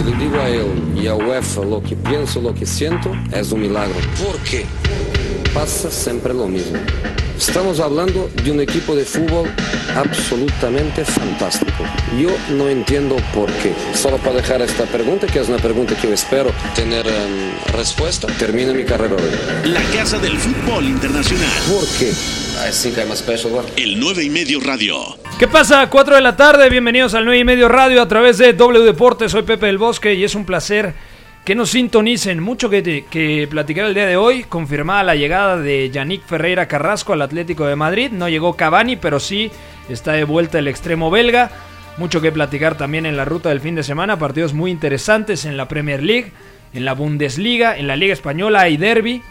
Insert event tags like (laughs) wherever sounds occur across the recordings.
Si le digo a él y a UEFA lo que pienso, lo que siento, es un milagro. ¿Por qué? Pasa siempre lo mismo. Estamos hablando de un equipo de fútbol absolutamente fantástico. Yo no entiendo por qué. Solo para dejar esta pregunta, que es una pregunta que yo espero tener em, respuesta, termino mi carrera hoy. La Casa del Fútbol Internacional. ¿Por qué? I think I'm a special one. El 9 y medio radio. ¿Qué pasa? 4 de la tarde, bienvenidos al 9 y medio radio a través de W Deportes. Soy Pepe del Bosque y es un placer que nos sintonicen. Mucho que, que platicar el día de hoy. Confirmada la llegada de Yannick Ferreira Carrasco al Atlético de Madrid. No llegó Cavani, pero sí está de vuelta el extremo belga. Mucho que platicar también en la ruta del fin de semana. Partidos muy interesantes en la Premier League, en la Bundesliga, en la Liga Española y Derby.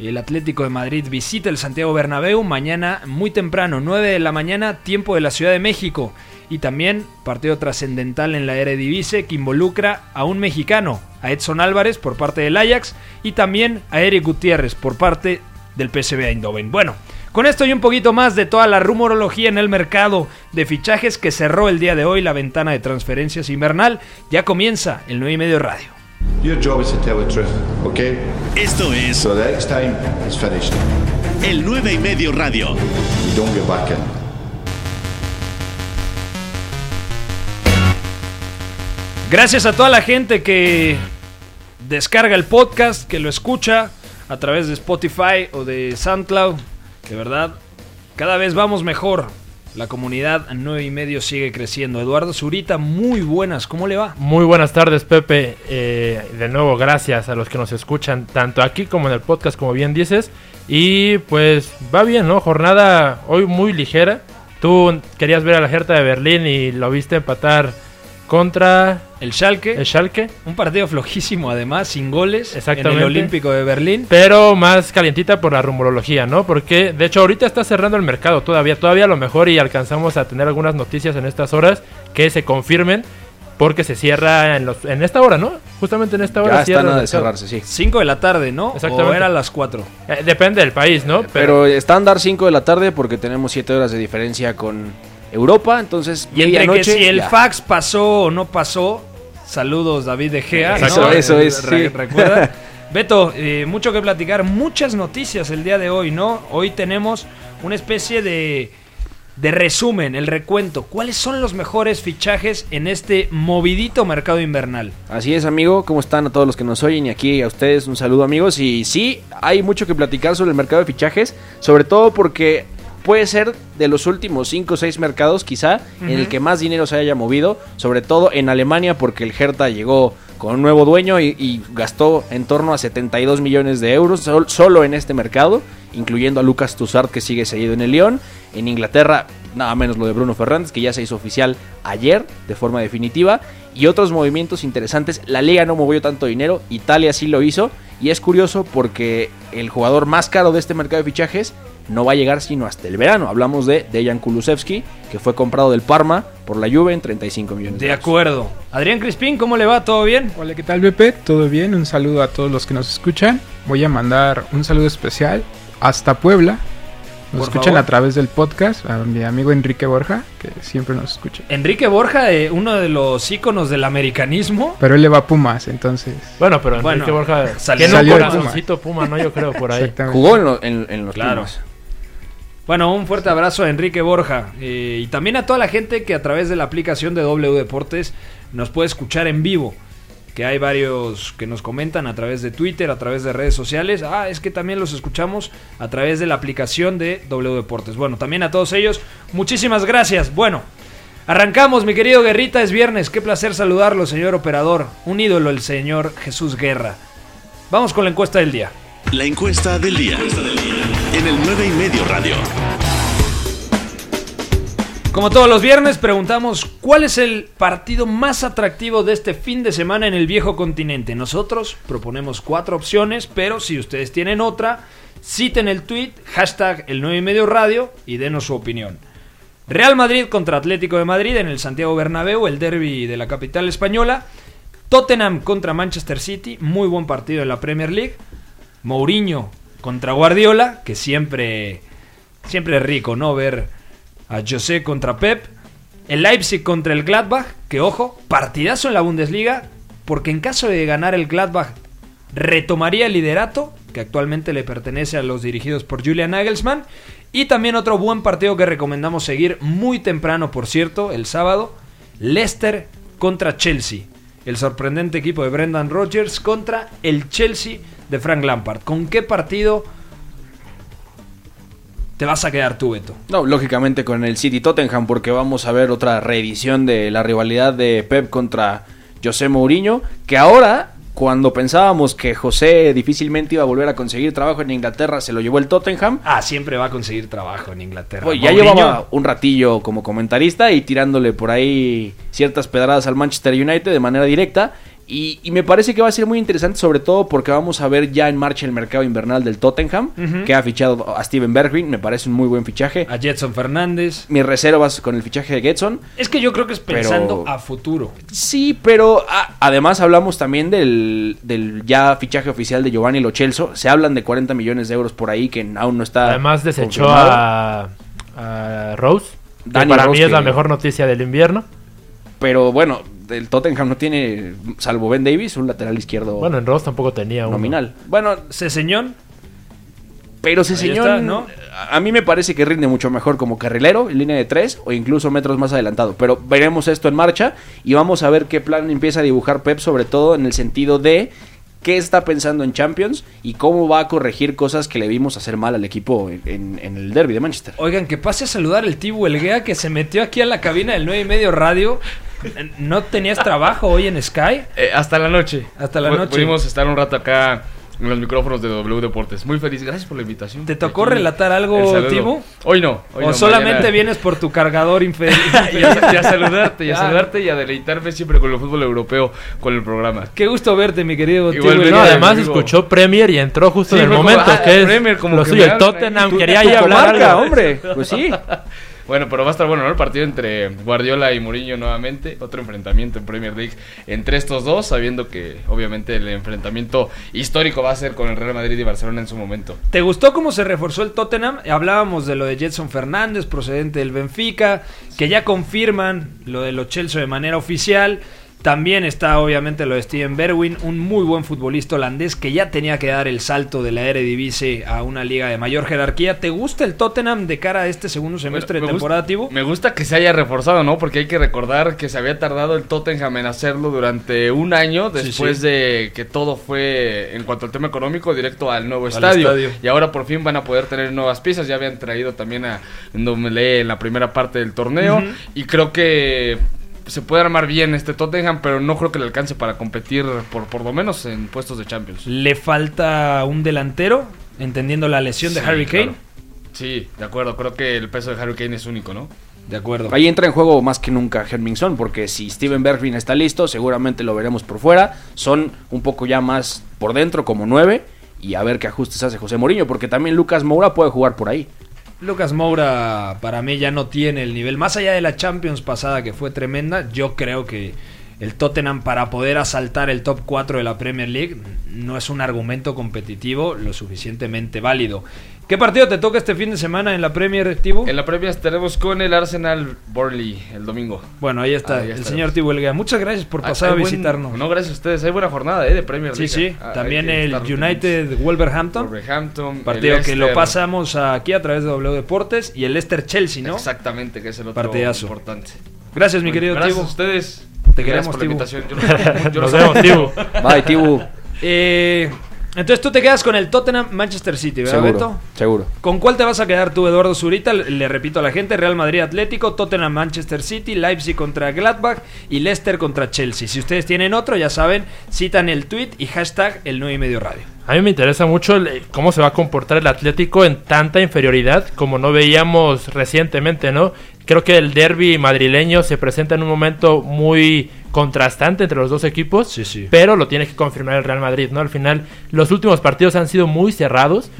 El Atlético de Madrid visita el Santiago Bernabéu mañana muy temprano, 9 de la mañana, tiempo de la Ciudad de México. Y también partido trascendental en la Eredivisie que involucra a un mexicano, a Edson Álvarez por parte del Ajax y también a Eric Gutiérrez por parte del PSV Eindhoven. Bueno, con esto y un poquito más de toda la rumorología en el mercado de fichajes que cerró el día de hoy la ventana de transferencias invernal, ya comienza el 9 y medio radio. Your job is to tell the truth, okay? Esto es So the next time is finished. el 9 y medio radio. You don't get back in. Gracias a toda la gente que descarga el podcast, que lo escucha a través de Spotify o de SoundCloud. De verdad, cada vez vamos mejor. La comunidad 9 y medio sigue creciendo. Eduardo Zurita, muy buenas, ¿cómo le va? Muy buenas tardes, Pepe. Eh, de nuevo, gracias a los que nos escuchan, tanto aquí como en el podcast, como bien dices. Y pues va bien, ¿no? Jornada hoy muy ligera. Tú querías ver a la Hertha de Berlín y lo viste empatar contra El Schalke, el Schalke. un partido flojísimo además, sin goles, Exactamente. en el Olímpico de Berlín. Pero más calientita por la rumorología, ¿no? Porque de hecho ahorita está cerrando el mercado todavía. Todavía a lo mejor y alcanzamos a tener algunas noticias en estas horas que se confirmen. Porque se cierra en, los, en esta hora, ¿no? Justamente en esta hora. Ya cierra están a de cerrarse, sí. 5 de la tarde, ¿no? Exactamente. O era a las 4. Eh, depende del país, ¿no? Pero estándar 5 de la tarde porque tenemos 7 horas de diferencia con Europa, entonces Y entre que medianoche, si el ya. fax pasó o no pasó, saludos David de Gea. Eso, ¿no? eso es, Re- sí. Recuerda. (laughs) Beto, eh, mucho que platicar, muchas noticias el día de hoy, ¿no? Hoy tenemos una especie de, de resumen, el recuento. ¿Cuáles son los mejores fichajes en este movidito mercado invernal? Así es, amigo. ¿Cómo están a todos los que nos oyen? Y aquí a ustedes un saludo, amigos. Y sí, hay mucho que platicar sobre el mercado de fichajes, sobre todo porque puede ser de los últimos 5 o 6 mercados, quizá, en el que más dinero se haya movido, sobre todo en Alemania, porque el Hertha llegó con un nuevo dueño y, y gastó en torno a 72 millones de euros sol- solo en este mercado, incluyendo a Lucas Tussart que sigue seguido en el Lyon. En Inglaterra, nada menos lo de Bruno Fernández, que ya se hizo oficial ayer de forma definitiva. Y otros movimientos interesantes. La liga no movió tanto dinero, Italia sí lo hizo. Y es curioso porque el jugador más caro de este mercado de fichajes no va a llegar sino hasta el verano. Hablamos de Dejan Kulusevski, que fue comprado del Parma por la Juve en 35 millones De euros. acuerdo. Adrián Crispín, ¿cómo le va? ¿Todo bien? Hola, ¿qué tal, Pepe? ¿Todo bien? Un saludo a todos los que nos escuchan. Voy a mandar un saludo especial hasta Puebla. Nos Por escuchan favor. a través del podcast, a mi amigo Enrique Borja, que siempre nos escucha. Enrique Borja, eh, uno de los íconos del americanismo. Pero él le va a Pumas, entonces. Bueno, pero Bueno, Enrique Borja salió- un salió de corazoncito Puma, ¿no? Yo creo por ahí. (laughs) Jugó en, lo- en- en los Claro. Pumas. Bueno, un fuerte abrazo a Enrique Borja eh, y también a toda la gente que a través de la aplicación de W Deportes nos puede escuchar en vivo. Que hay varios que nos comentan a través de Twitter, a través de redes sociales. Ah, es que también los escuchamos a través de la aplicación de W Deportes. Bueno, también a todos ellos, muchísimas gracias. Bueno, arrancamos, mi querido Guerrita, es viernes. Qué placer saludarlo, señor operador. Un ídolo, el señor Jesús Guerra. Vamos con la encuesta del día. La encuesta del día. En el 9 y medio radio. Como todos los viernes, preguntamos cuál es el partido más atractivo de este fin de semana en el viejo continente. Nosotros proponemos cuatro opciones, pero si ustedes tienen otra, citen el tweet, hashtag el 9 y medio radio y denos su opinión. Real Madrid contra Atlético de Madrid en el Santiago Bernabéu, el derby de la capital española. Tottenham contra Manchester City, muy buen partido en la Premier League. Mourinho contra Guardiola, que siempre, siempre es rico, ¿no? Ver a José contra Pep. El Leipzig contra el Gladbach, que ojo, partidazo en la Bundesliga, porque en caso de ganar el Gladbach retomaría el liderato, que actualmente le pertenece a los dirigidos por Julian Nagelsmann, y también otro buen partido que recomendamos seguir muy temprano, por cierto, el sábado, Leicester contra Chelsea. El sorprendente equipo de Brendan Rodgers contra el Chelsea de Frank Lampard. ¿Con qué partido te vas a quedar tú, Beto? No, lógicamente con el City Tottenham, porque vamos a ver otra reedición de la rivalidad de Pep contra José Mourinho, que ahora, cuando pensábamos que José difícilmente iba a volver a conseguir trabajo en Inglaterra, se lo llevó el Tottenham. Ah, siempre va a conseguir trabajo en Inglaterra. Pues ya llevaba un ratillo como comentarista y tirándole por ahí ciertas pedradas al Manchester United de manera directa. Y, y me parece que va a ser muy interesante, sobre todo porque vamos a ver ya en marcha el mercado invernal del Tottenham, que ha fichado a Steven Bergwijn, me parece un muy buen fichaje. a Jetson Fernández. Mis reservas con el fichaje de Getson. Es que yo creo que es pensando Pero- a futuro. Sí, pero ah, además hablamos también del, del ya fichaje oficial de Giovanni Lo Celso. Se hablan de 40 millones de euros por ahí que aún no está. Además desechó a, a Rose, que para Rose, mí es la mejor noticia del invierno. Pero bueno, el Tottenham no tiene, salvo Ben Davis, un lateral izquierdo Bueno, en Rose tampoco tenía uno. nominal. Bueno, Ceseñón, pero ese Ahí señor, está, ¿no? a a mí me parece que rinde mucho mejor como carrilero, en línea de tres o incluso metros más adelantado. Pero veremos esto en marcha y vamos a ver qué plan empieza a dibujar Pep, sobre todo en el sentido de qué está pensando en Champions y cómo va a corregir cosas que le vimos hacer mal al equipo en, en- en el derby de Manchester. Oigan, que pase a saludar el Tibu Elguea que se metió aquí a la cabina del 9 y medio radio. ¿No tenías trabajo hoy en Sky? Eh, hasta la noche. Hasta la noche. Pudimos estar un rato acá en los micrófonos de W Deportes. Muy feliz. Gracias por la invitación. ¿Te tocó Aquí, relatar el algo. Tibu? Hoy no. hoy ¿O no, solamente mañana- vienes por tu cargador inferior? (laughs) y, a, y a saludarte, y a saludarte y a deleitarme siempre con el fútbol europeo, con el programa. Qué gusto verte, mi querido Tibu. No, además amigo. escuchó Premier y entró justo Sí, en el como, momento, ah, que es Premier, como lo que suyo. El Tottenham quería ahí hablar comarca, algo. hombre. (laughs) Pues sí. Bueno, pero va a estar bueno, ¿no? El partido entre Guardiola y Mourinho nuevamente. Otro enfrentamiento en Premier League entre estos dos, sabiendo que obviamente el enfrentamiento histórico va a ser con el Real Madrid y Barcelona en su momento. ¿Te gustó cómo se reforzó el Tottenham? Hablábamos de lo de Jetson Fernández, procedente del Benfica, que ya confirman lo de los Chelsea de manera oficial. También está obviamente lo de Steven Berwin, un muy buen futbolista holandés que ya tenía que dar el salto de la Eredivisie a una liga de mayor jerarquía. ¿Te gusta el Tottenham de cara a este segundo semestre Me de temporada, Tibu? Me gusta que se haya reforzado, ¿no? Porque hay que recordar que se había tardado el Tottenham en hacerlo durante un año después sí. de que todo fue, en cuanto al tema económico, directo al nuevo Al estadio. estadio. Y ahora por fin van a poder tener nuevas piezas. Ya habían traído también a Ndombele en la primera parte del torneo. Y creo que se puede armar bien este Tottenham, pero no creo que le alcance para competir por, por lo menos en puestos de Champions. Le falta un delantero, entendiendo la lesión de Harry Kane. claro. Sí, de acuerdo. Creo que el peso de Harry Kane es único, ¿no? De acuerdo. Ahí entra en juego más que nunca Hermingson, porque si Steven Bergwijn está listo, seguramente lo veremos por fuera. Son un poco ya más por dentro, como nueve, y a ver qué ajustes hace José Mourinho, porque también Lucas Moura puede jugar por ahí. Lucas Moura para mí ya no tiene el nivel. Más allá de la Champions pasada que fue tremenda, yo creo que el Tottenham para poder asaltar el top 4 de la Premier League no es un argumento competitivo lo suficientemente válido. ¿Qué partido te toca este fin de semana en la Premier, Tibu? En la previa estaremos con el Arsenal Burnley el domingo. Bueno, ahí está Ahí el señor Tibu Elguea. Muchas gracias por pasar Hay a buen- visitarnos. No, gracias a ustedes. Hay buena jornada ¿eh? de Premier sí, League. sí. Ah, hay También el United Wolverhampton. Wolverhampton. Partido el que lo pasamos aquí a través de W Deportes. Y el Leicester Chelsea, ¿no? Exactamente, que es el otro Partidazo. importante. Gracias, mi querido Gracias Tibu. a ustedes. Te Gracias queremos, por la Tibu. invitación. Yo (laughs) lo- yo Nos vemos, Tibu. (laughs) Bye, Tibu. Eh, entonces tú te quedas con el Tottenham Manchester City, ¿verdad, seguro, Beto? seguro. ¿Con cuál te vas a quedar tú, Eduardo Zurita? Le, le repito a la gente, Real Madrid Atlético, Tottenham Manchester City, Leipzig contra Gladbach y Leicester contra Chelsea. Si ustedes tienen otro, ya saben, citan el tweet y hashtag el 9 y medio radio. A mí me interesa mucho el- cómo se va a comportar el Atlético en tanta inferioridad como no veíamos recientemente, ¿no? Creo que el derby madrileño se presenta en un momento muy contrastante entre los dos equipos, Sí, sí. pero lo tiene que confirmar el Real Madrid, ¿no? Al final, los últimos partidos han sido muy cerrados,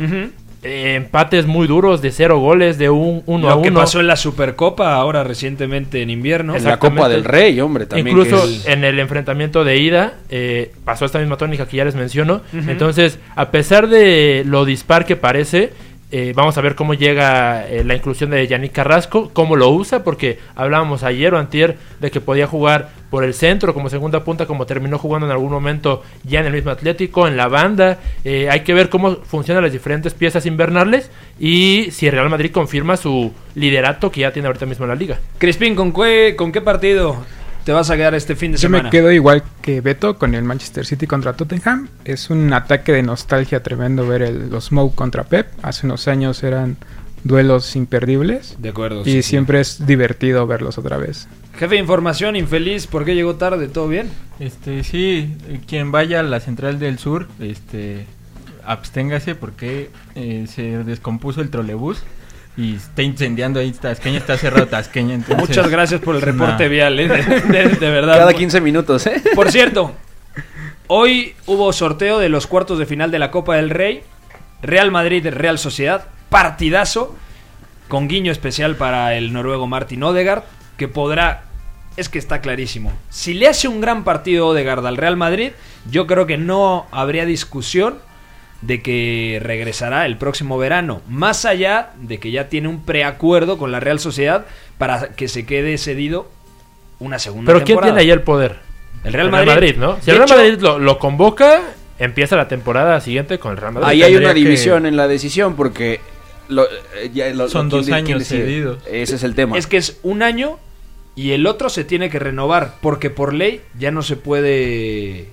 eh, empates muy duros de cero goles, de un 1 a Lo que 1. pasó en la Supercopa ahora recientemente en invierno. En la. Copa del Rey, hombre, también. Incluso que es- en el enfrentamiento de ida eh, pasó esta misma tónica que ya les menciono. Entonces, a pesar de lo dispar que parece, Eh, vamos a ver cómo llega eh, la inclusión de Yannick Carrasco, cómo lo usa, porque hablábamos ayer o antier de que podía jugar por el centro como segunda punta, como terminó jugando en algún momento ya en el mismo Atlético, en la banda. Eh, hay que ver cómo funcionan las diferentes piezas invernales y si Real Madrid confirma su liderato que ya tiene ahorita mismo en la liga. Crispín, ¿con qué, ¿con qué partido te vas a quedar este fin de Yo semana? me quedo igual que Beto con el Manchester City contra Tottenham. Es un ataque de nostalgia tremendo ver el, los Smoke contra Pep. Hace unos años eran duelos imperdibles. De acuerdo. Y sí, sí. siempre es divertido verlos otra vez. Jefe de información, infeliz, ¿por qué llegó tarde? ¿Todo bien? Este, sí, quien vaya a la central del sur, este, absténgase porque eh, se descompuso el trolebús y está incendiando ahí Tasqueña, está cerrado Tasqueña. entonces Muchas gracias por el reporte vial, ¿eh? de, de- de verdad. Cada 15 minutos, ¿eh? Por cierto, hoy hubo sorteo de los cuartos de final de la Copa del Rey. Real Madrid, Real Sociedad. Partidazo. Con guiño especial para el noruego Martin Odegaard. Que podrá. Es que está clarísimo. Si le hace un gran partido Odegaard al Real Madrid, yo creo que no habría discusión de que regresará el próximo verano. Más allá de que ya tiene un preacuerdo con la Real Sociedad para que se quede cedido una segunda Pero ¿quién temporada. tiene ahí el poder? El Real Madrid. ¿no? Si De el Real hecho- Madrid lo, lo convoca, empieza la temporada siguiente con el Real Madrid. Ahí hay una que- división en la decisión porque lo- eh, ya lo- Son ¿quién dos de- quién años cedidos. Ese es el tema. Es que es un año y el otro se tiene que renovar porque por ley ya no se puede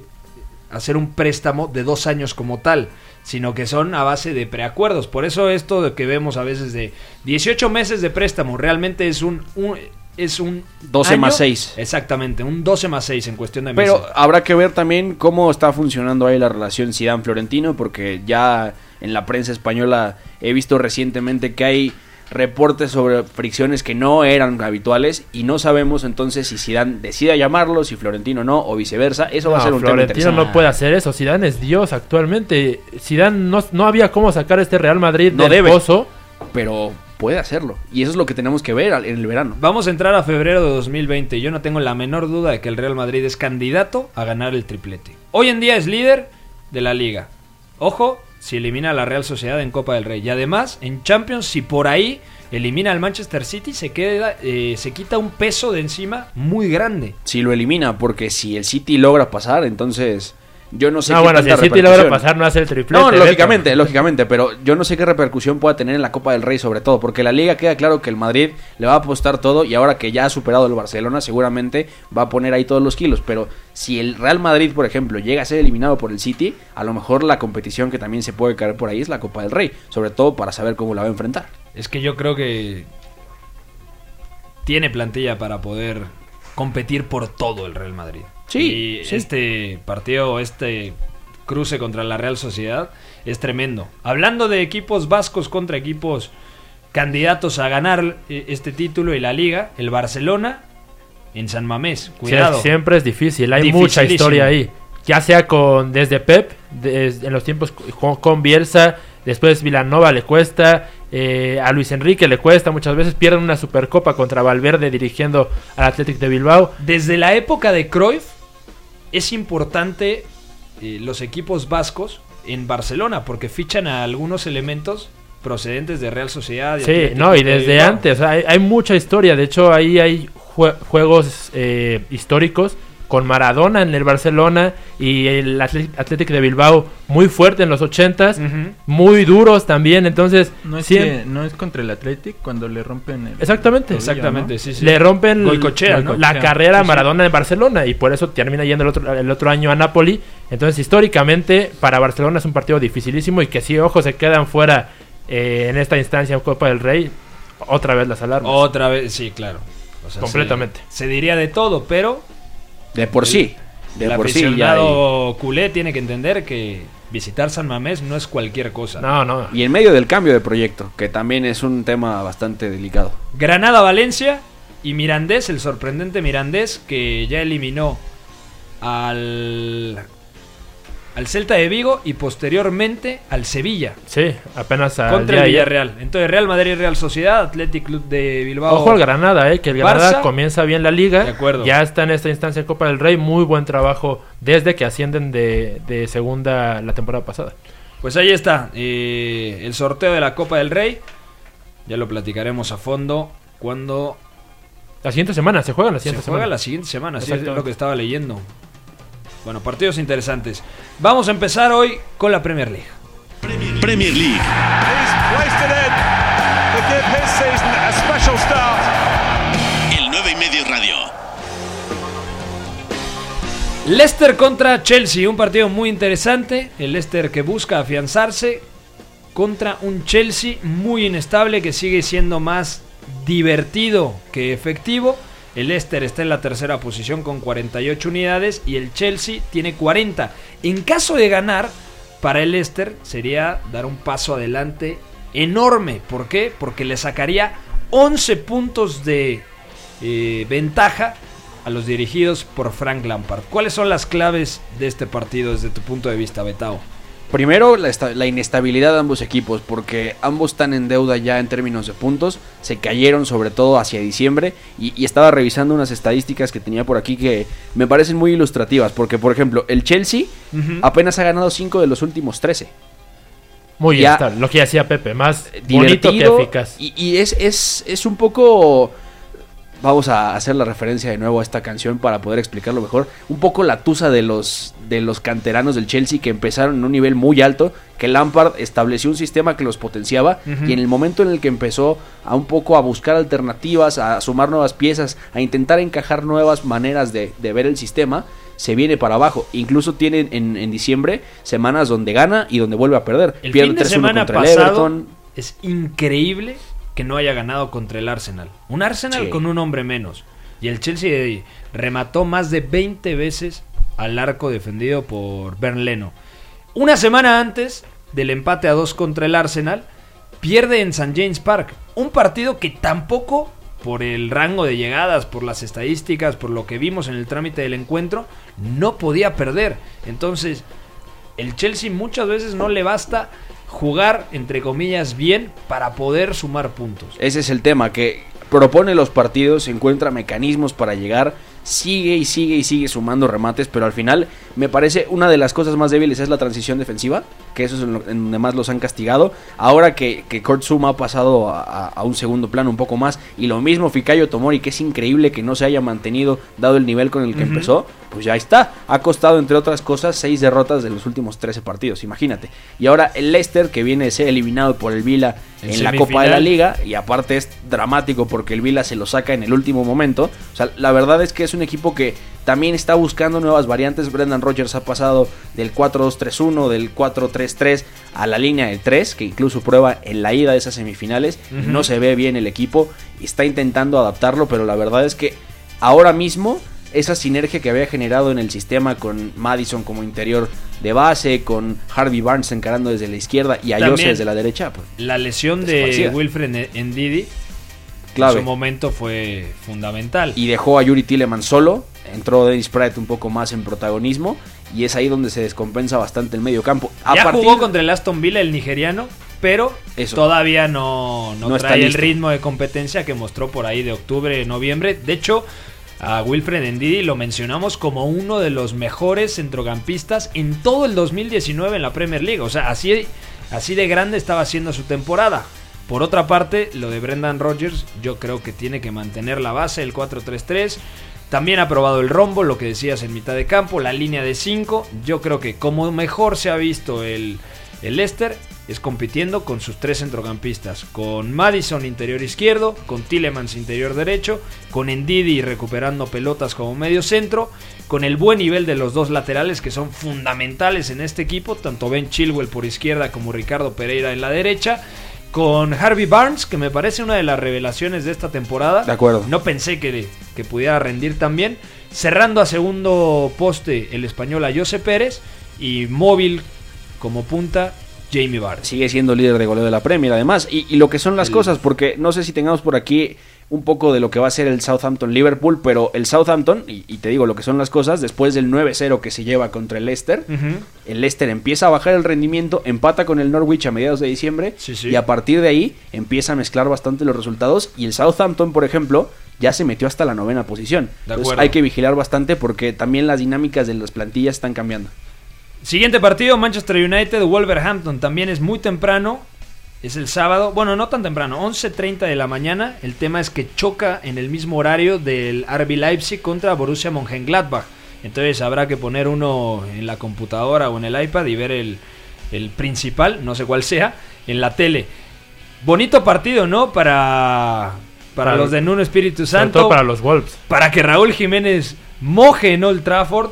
hacer un préstamo de dos años como tal, sino que son a base de preacuerdos. Por eso esto de que vemos a veces de 18 meses de préstamo realmente es un, un- es un 12 año- más 6. Exactamente, un 12 más 6 en cuestión de meses. Pero habrá que ver también cómo está funcionando ahí la relación Zidane-Florentino, porque ya en la prensa española he visto recientemente que hay reportes sobre fricciones que no eran habituales y no sabemos entonces si Zidane decide llamarlo, si Florentino no o viceversa. Eso va a ser un tema Florentino interesante. no puede hacer eso. Zidane es Dios actualmente. Zidane no, no había cómo sacar este Real Madrid No del debe. pozo. Pero puede hacerlo y eso es lo que tenemos que ver en el verano. Vamos a entrar a febrero de 2020. Yo no tengo la menor duda de que el Real Madrid es candidato a ganar el triplete. Hoy en día es líder de la liga. Ojo, si elimina a la Real Sociedad en Copa del Rey. Y además, en Champions, si por ahí elimina al Manchester City, se, queda, eh, se quita un peso de encima muy grande. Si lo elimina, porque si el City logra pasar, entonces yo no sé No, qué bueno, si el City logra pasar, no hace el triplete. No, Beto. lógicamente, lógicamente, pero yo no sé qué repercusión pueda tener en la Copa del Rey sobre todo, porque la liga queda claro que el Madrid le va a apostar todo y ahora que ya ha superado el Barcelona seguramente va a poner ahí todos los kilos, pero si el Real Madrid, por ejemplo, llega a ser eliminado por el City, a lo mejor la competición que también se puede caer por ahí es la Copa del Rey, sobre todo para saber cómo la va a enfrentar. Es que yo creo que tiene plantilla para poder competir por todo el Real Madrid. Sí, Y sí. este partido, este cruce contra la Real Sociedad es tremendo. Hablando de equipos vascos contra equipos candidatos a ganar eh, este título y la liga, el Barcelona en San Mamés. Sí, Cuidado. siempre es difícil, hay mucha historia ahí. Ya sea con desde Pep, en los tiempos con, con Bielsa, después Villanova le cuesta, eh, a Luis Enrique le cuesta, muchas veces pierden una supercopa contra Valverde dirigiendo al Athletic de Bilbao. Desde la época de Cruyff es importante eh, los equipos vascos en Barcelona porque fichan a algunos elementos procedentes de Real Sociedad. Sí, no, y de desde antes, hay, hay mucha historia, de hecho ahí hay jue- juegos eh, históricos con Maradona en el Barcelona y el Athletic Athletic de Bilbao muy fuerte en los ochentas, muy duros también, entonces No es, que- no es contra el Athletic cuando le rompen el Exactamente. tobillo, Exactamente, ¿no? sí, sí. le rompen la carrera a. Maradona en Barcelona y por eso termina yendo el otro, el otro año a Napoli. Entonces, históricamente, para Barcelona es un partido dificilísimo y que si, ojo, se quedan fuera eh, en esta instancia en Copa del Rey, otra vez las alarmas. Otra vez, sí, claro. O sea, Completamente. Se, se diría de todo, pero De por sí, de el por sí ya hay- aficionado culé tiene que entender que visitar San Mamés no es cualquier cosa. No, no. Y en medio del cambio de proyecto, que también es un tema bastante delicado. Granada-Valencia y Mirandés, el sorprendente Mirandés que ya eliminó al, al Celta de Vigo y posteriormente al Sevilla Sí, apenas al contra el. Villarreal. Entonces Real Madrid y Real Sociedad, Athletic Club de Bilbao. Ojo al Granada, eh, que el Granada Barça. comienza bien la liga. De acuerdo. Ya está en esta instancia de Copa del Rey. Muy buen trabajo desde que ascienden de, de segunda la temporada pasada. Pues ahí está, eh, el sorteo de la Copa del Rey. Ya lo platicaremos a fondo cuando La siguiente semana, se juega la se siguiente juega semana. la siguiente semana. Sí, es lo que estaba leyendo. Bueno, partidos interesantes. Vamos a empezar hoy con la Premier League. Premier League. El 9 y medio radio. Leicester contra Chelsea, un partido muy interesante. El Leicester que busca afianzarse contra un Chelsea muy inestable que sigue siendo más divertido que efectivo. El Leicester está en la tercera posición con 48 unidades y el Chelsea tiene 40. En caso de ganar, para el Leicester sería dar un paso adelante enorme. ¿Por qué? Porque le sacaría 11 puntos de eh, ventaja a los dirigidos por Frank Lampard. ¿Cuáles son las claves de este partido desde tu punto de vista, Betao? Primero, la, esta- la inestabilidad de ambos equipos, porque ambos están en deuda ya en términos de puntos, se cayeron sobre todo hacia diciembre, y, y estaba revisando unas estadísticas que tenía por aquí que me parecen muy ilustrativas, porque por ejemplo, el Chelsea apenas ha ganado 5 de los últimos 13. Muy estable, lo que hacía Pepe, más bonito que eficaz. Y, y es, es, es un poco. Vamos a hacer la referencia de nuevo a esta canción para poder explicarlo mejor. Un poco la tusa de los, de los canteranos del Chelsea que empezaron en un nivel muy alto, que Lampard estableció un sistema que los potenciaba y en el momento en el que empezó a un poco a buscar alternativas, a sumar nuevas piezas, a intentar encajar nuevas maneras de, de ver el sistema, se viene para abajo. Incluso tiene en, en diciembre semanas donde gana y donde vuelve a perder. El Pierde fin de 3-1 semana contra el pasado Everton. es increíble que no haya ganado contra el Arsenal. Un Arsenal Sí. con un hombre menos. Y el Chelsea remató más de 20 veces al arco defendido por Bern Leno. Una semana antes del empate a 2 contra el Arsenal, pierde en St. James Park. Un partido que tampoco, por el rango de llegadas, por las estadísticas, por lo que vimos en el trámite del encuentro, no podía perder. Entonces, el Chelsea muchas veces no le basta jugar, entre comillas, bien para poder sumar puntos. Ese es el tema, que propone los partidos, encuentra mecanismos para llegar, sigue y sigue y sigue sumando remates, pero al final me parece una de las cosas más débiles es la transición defensiva, que eso es en, lo- en donde más los han castigado. Ahora que, que Kurt Zuma ha pasado a, a- a un segundo plano un poco más, y lo mismo Fikayo Tomori, que es increíble que no se haya mantenido dado el nivel con el que empezó, pues ya está. Ha costado, entre otras cosas, seis derrotas de los últimos 13 partidos, imagínate. Y ahora el Leicester, que viene de ser eliminado por el Vila En en, la Copa de la. Liga, y aparte es dramático porque el Vila se lo saca en el último momento. O sea, la verdad es que es un equipo que también está buscando nuevas variantes. Brendan Rodgers ha pasado del 4-2-3-1, del 4-3-3 a la línea de 3, que incluso prueba en la ida de esas semifinales. No se ve bien el equipo, está intentando adaptarlo, pero la verdad es que ahora mismo esa sinergia que había generado en el sistema con Madison como interior de base, con Harvey Barnes encarando desde la izquierda y Ayose desde la derecha, pues La lesión de. Wilfred Ndidi clave. en su momento fue fundamental. y dejó a Yuri Tilleman solo. Entró Dennis Pratt un poco más en protagonismo y es ahí donde se descompensa bastante el medio campo. A ya partir- jugó contra el Aston Villa el nigeriano, pero Eso. todavía no, no No está trae el listo. ritmo de competencia que mostró por ahí de octubre, noviembre. De hecho, a Wilfred Ndidi lo mencionamos como uno de los mejores centrocampistas en todo el 2019 en la Premier League. O sea, así, así de grande estaba haciendo su temporada. Por otra parte, lo de Brendan Rodgers, yo creo que tiene que mantener la base, el 4-3-3. También ha probado el rombo, lo que decías en mitad de campo, la línea de 5. Yo creo que como mejor se ha visto el, el Leicester es compitiendo con sus tres centrocampistas, con Madison interior izquierdo, con Tillemans interior derecho, con Ndidi recuperando pelotas como medio centro, con el buen nivel de los dos laterales que son fundamentales en este equipo, tanto Ben Chilwell por izquierda como Ricardo Pereira en la derecha. Con Harvey Barnes, que me parece una de las revelaciones de esta temporada. De acuerdo. No pensé que, que pudiera rendir tan bien. Cerrando a segundo poste el español a Jose Pérez. Y móvil como punta Jamie Vardy. sigue siendo líder de goleo de la Premier además y, y lo que son las El- cosas porque no sé si tengamos por aquí un poco de lo que va a ser el Southampton Liverpool pero el Southampton y, y te digo lo que son las cosas después del 9-0 que se lleva contra el Leicester el Leicester empieza a bajar el rendimiento empata con el Norwich a mediados de diciembre Sí, sí. y a partir de ahí empieza a mezclar bastante los resultados y el Southampton por ejemplo ya se metió hasta la novena posición De Entonces hay que vigilar bastante porque también las dinámicas de las plantillas están cambiando Siguiente partido, Manchester United, Wolverhampton. También es muy temprano. Es el sábado. Bueno, no tan temprano, 11.30 de la mañana. El tema es que choca en el mismo horario del RB Leipzig contra Borussia Mönchengladbach. Entonces habrá que poner uno en la computadora o en el iPad y ver el, el principal, no sé cuál sea, en la tele. Bonito partido, ¿no? Para, para, Para los de Nuno Espíritu Sobre Santo. todo para los Wolves. para que Raúl Jiménez moje en Old Trafford.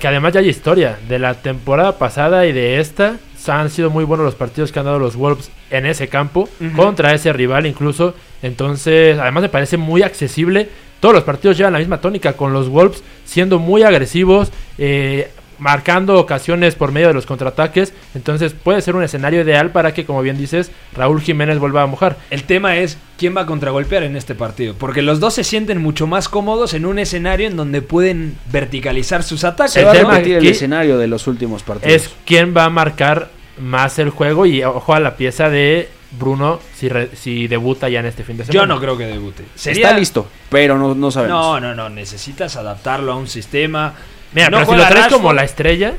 Que además ya hay historia. De la temporada pasada y de esta, han sido muy buenos los partidos que han dado los Wolves en ese campo, contra ese rival incluso. Entonces, además me parece muy accesible. Todos los partidos llevan la misma tónica, con los Wolves siendo muy agresivos, eh, marcando ocasiones por medio de los contraataques. Entonces puede ser un escenario ideal para que, como bien dices, Raúl Jiménez vuelva a mojar. El tema es quién va a contragolpear en este partido. Porque los dos se sienten mucho más cómodos en un escenario en donde pueden verticalizar sus ataques. Se El va a tema el escenario de los últimos partidos. Es quién va a marcar más el juego y ojo a la pieza de Bruno si, re- si debuta ya en este fin de semana. Yo no creo que debute. Sería... Está listo, pero no, no sabemos. No, no, no. Necesitas adaptarlo a un sistema. Mira, No pero si lo traes como la estrella,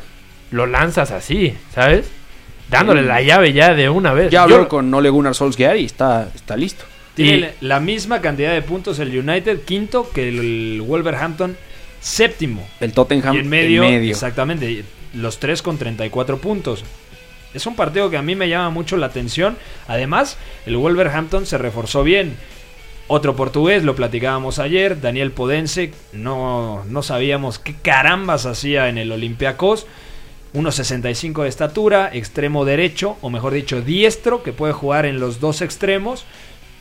lo lanzas así, ¿sabes? Dándole la llave ya de una vez. Ya Yo- habló con Ole Gunnar Solskjaer y está, está listo. Tiene la misma cantidad de puntos el United, quinto, que el Wolverhampton, séptimo. El Tottenham Y en medio, exactamente, los tres con 34 puntos. Es un partido que a mí me llama mucho la atención. Además, el Wolverhampton se reforzó bien. Otro portugués, lo platicábamos ayer, Daniel Podense. No, no sabíamos qué carambas hacía en el Olympiacos. 1.65 de estatura, extremo derecho, o mejor dicho, diestro, que puede jugar en los dos extremos.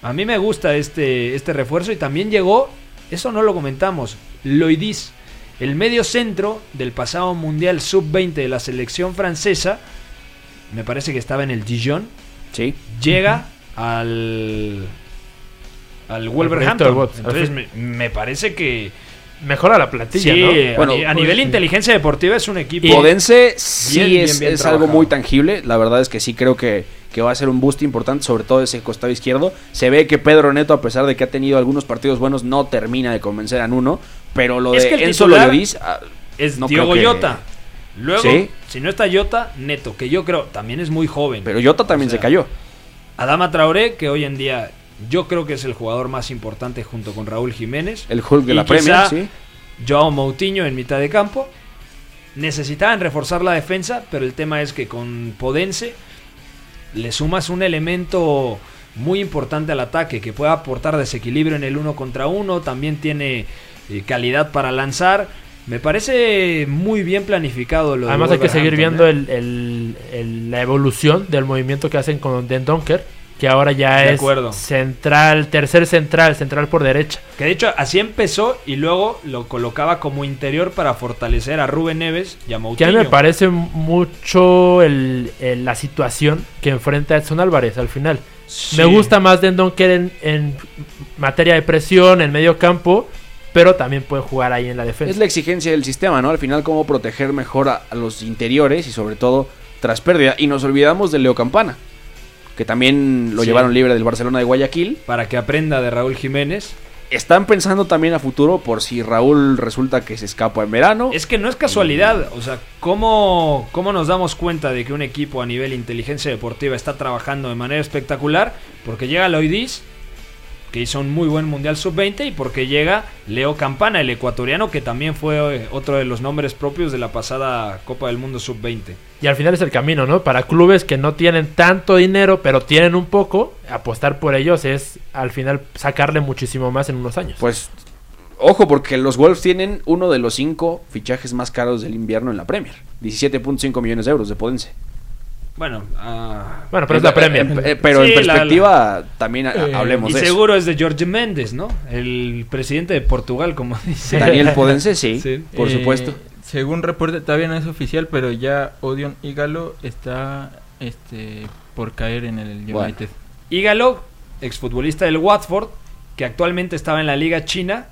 A mí me gusta este, este refuerzo y también llegó, eso no lo comentamos, Loidis, el medio centro del pasado Mundial Sub-20 de la selección francesa, me parece que estaba en el Dijon, Sí. llega al, al Wolverhampton. Wolves, Entonces me, me parece que Mejora la plantilla, sí, ¿no? a Bueno, a, pues, nivel sí. inteligencia deportiva es un equipo... Podense sí Bien, es, bien es algo muy tangible. La verdad es que sí creo que, que va a ser un boost importante, sobre todo ese costado izquierdo. Se ve que Pedro Neto, a pesar de que ha tenido algunos partidos buenos, no termina de convencer a Nuno. Pero lo Es de que el Enzo Loyolis, ah, es no que- Jota. Luego, Sí. si no está Jota, Neto, que yo creo también es muy joven. Pero Jota también O sea, se cayó. Adama Traoré, que hoy en día yo creo que es el jugador más importante junto con Raúl Jiménez. El Hulk de Y la Premier, sí. Joao Moutinho en mitad de campo. Necesitaban reforzar la defensa, pero el tema es que con Podense le sumas un elemento muy importante al ataque que pueda aportar desequilibrio en el uno contra uno. También tiene eh, calidad para lanzar. Me parece muy bien planificado lo de Además hay que seguir viendo ¿eh? el, el- el- la evolución del movimiento que hacen con Den Donker, que ahora ya De es acuerdo. central, tercer central, central por derecha. Que de hecho así empezó y luego lo colocaba como interior para fortalecer a Rubén Neves y a Que a Moutinho. mí me parece mucho el- el- la situación que enfrenta Edson Álvarez al final. Sí. Me gusta más Den Donker en, en materia de presión, en medio campo, pero también puede jugar ahí en la defensa. Es la exigencia del sistema, ¿no? Al final, cómo proteger mejor a, a los interiores y sobre todo tras pérdida. Y nos olvidamos de Leo Campana, que también lo Sí. llevaron libre del Barcelona de Guayaquil. Para que aprenda de Raúl Jiménez. Están pensando también a futuro por si Raúl resulta que se escapa en verano. Es que no es casualidad, o sea, ¿cómo, ¿cómo nos damos cuenta de que un equipo a nivel inteligencia deportiva está trabajando de manera espectacular? Porque llega Loidis, que hizo un muy buen Mundial Sub-20, y porque llega Leo Campana, el ecuatoriano, que también fue eh, otro de los nombres propios de la pasada Copa del Mundo Sub-20. Y al final es el camino, ¿no? Para clubes que no tienen tanto dinero, pero tienen un poco, apostar por ellos es al final sacarle muchísimo más en unos años. Pues, ojo, porque los Wolves tienen uno de los cinco fichajes más caros del invierno en la Premier. 17.5 millones de euros de Podense. Bueno, ah, bueno, pero es la Premier. Eh, eh, pero Sí, en la- perspectiva, también Eh, hablemos y de eso. seguro es de Jorge Méndez, ¿no? El presidente de Portugal, como (laughs) dice. (laughs) Daniel Podense, sí, Sí. por Eh, supuesto. Según reporte, todavía no es oficial, pero ya Odion Igalo está este, por caer en el Bueno. United. Igalo, exfutbolista del Watford, que actualmente estaba en la Liga China,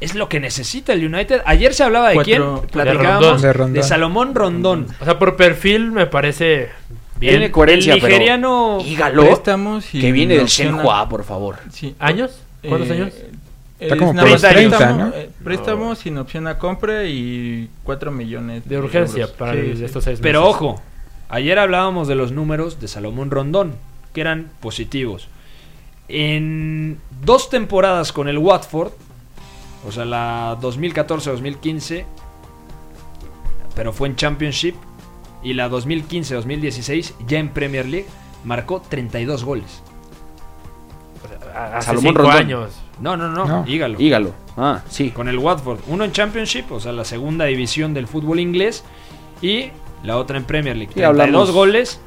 es lo que necesita el United. Ayer se hablaba de Cuatro- quién, platicábamos Rondón. De Rondón. de Salomón Rondón. O sea, por perfil me parece bien. Tiene coherencia, el nigeriano pero... Préstamos y que viene del Shenhua, por favor. Sí. ¿Años? ¿Cuántos Eh, años? Está Es como nada por más los 30, préstamo, ¿no? eh, préstamo sin opción a compra y 4 millones De urgencia euros. para Sí, el- sí. estos seis Pero meses. ojo, ayer hablábamos de los números de Salomón Rondón, que eran positivos. En dos temporadas con el Watford, o sea, la 2014-2015, pero fue en Championship, y la 2015-2016, ya en Premier League, marcó 32 goles. Hace Salomón cinco Rondón. años. No, no, no, No. dígalo. Hígalo. Ah, sí. Con el Watford. Uno en Championship, o sea, la segunda división del fútbol inglés, y la otra en Premier League. Sí, 32 hablamos. goles.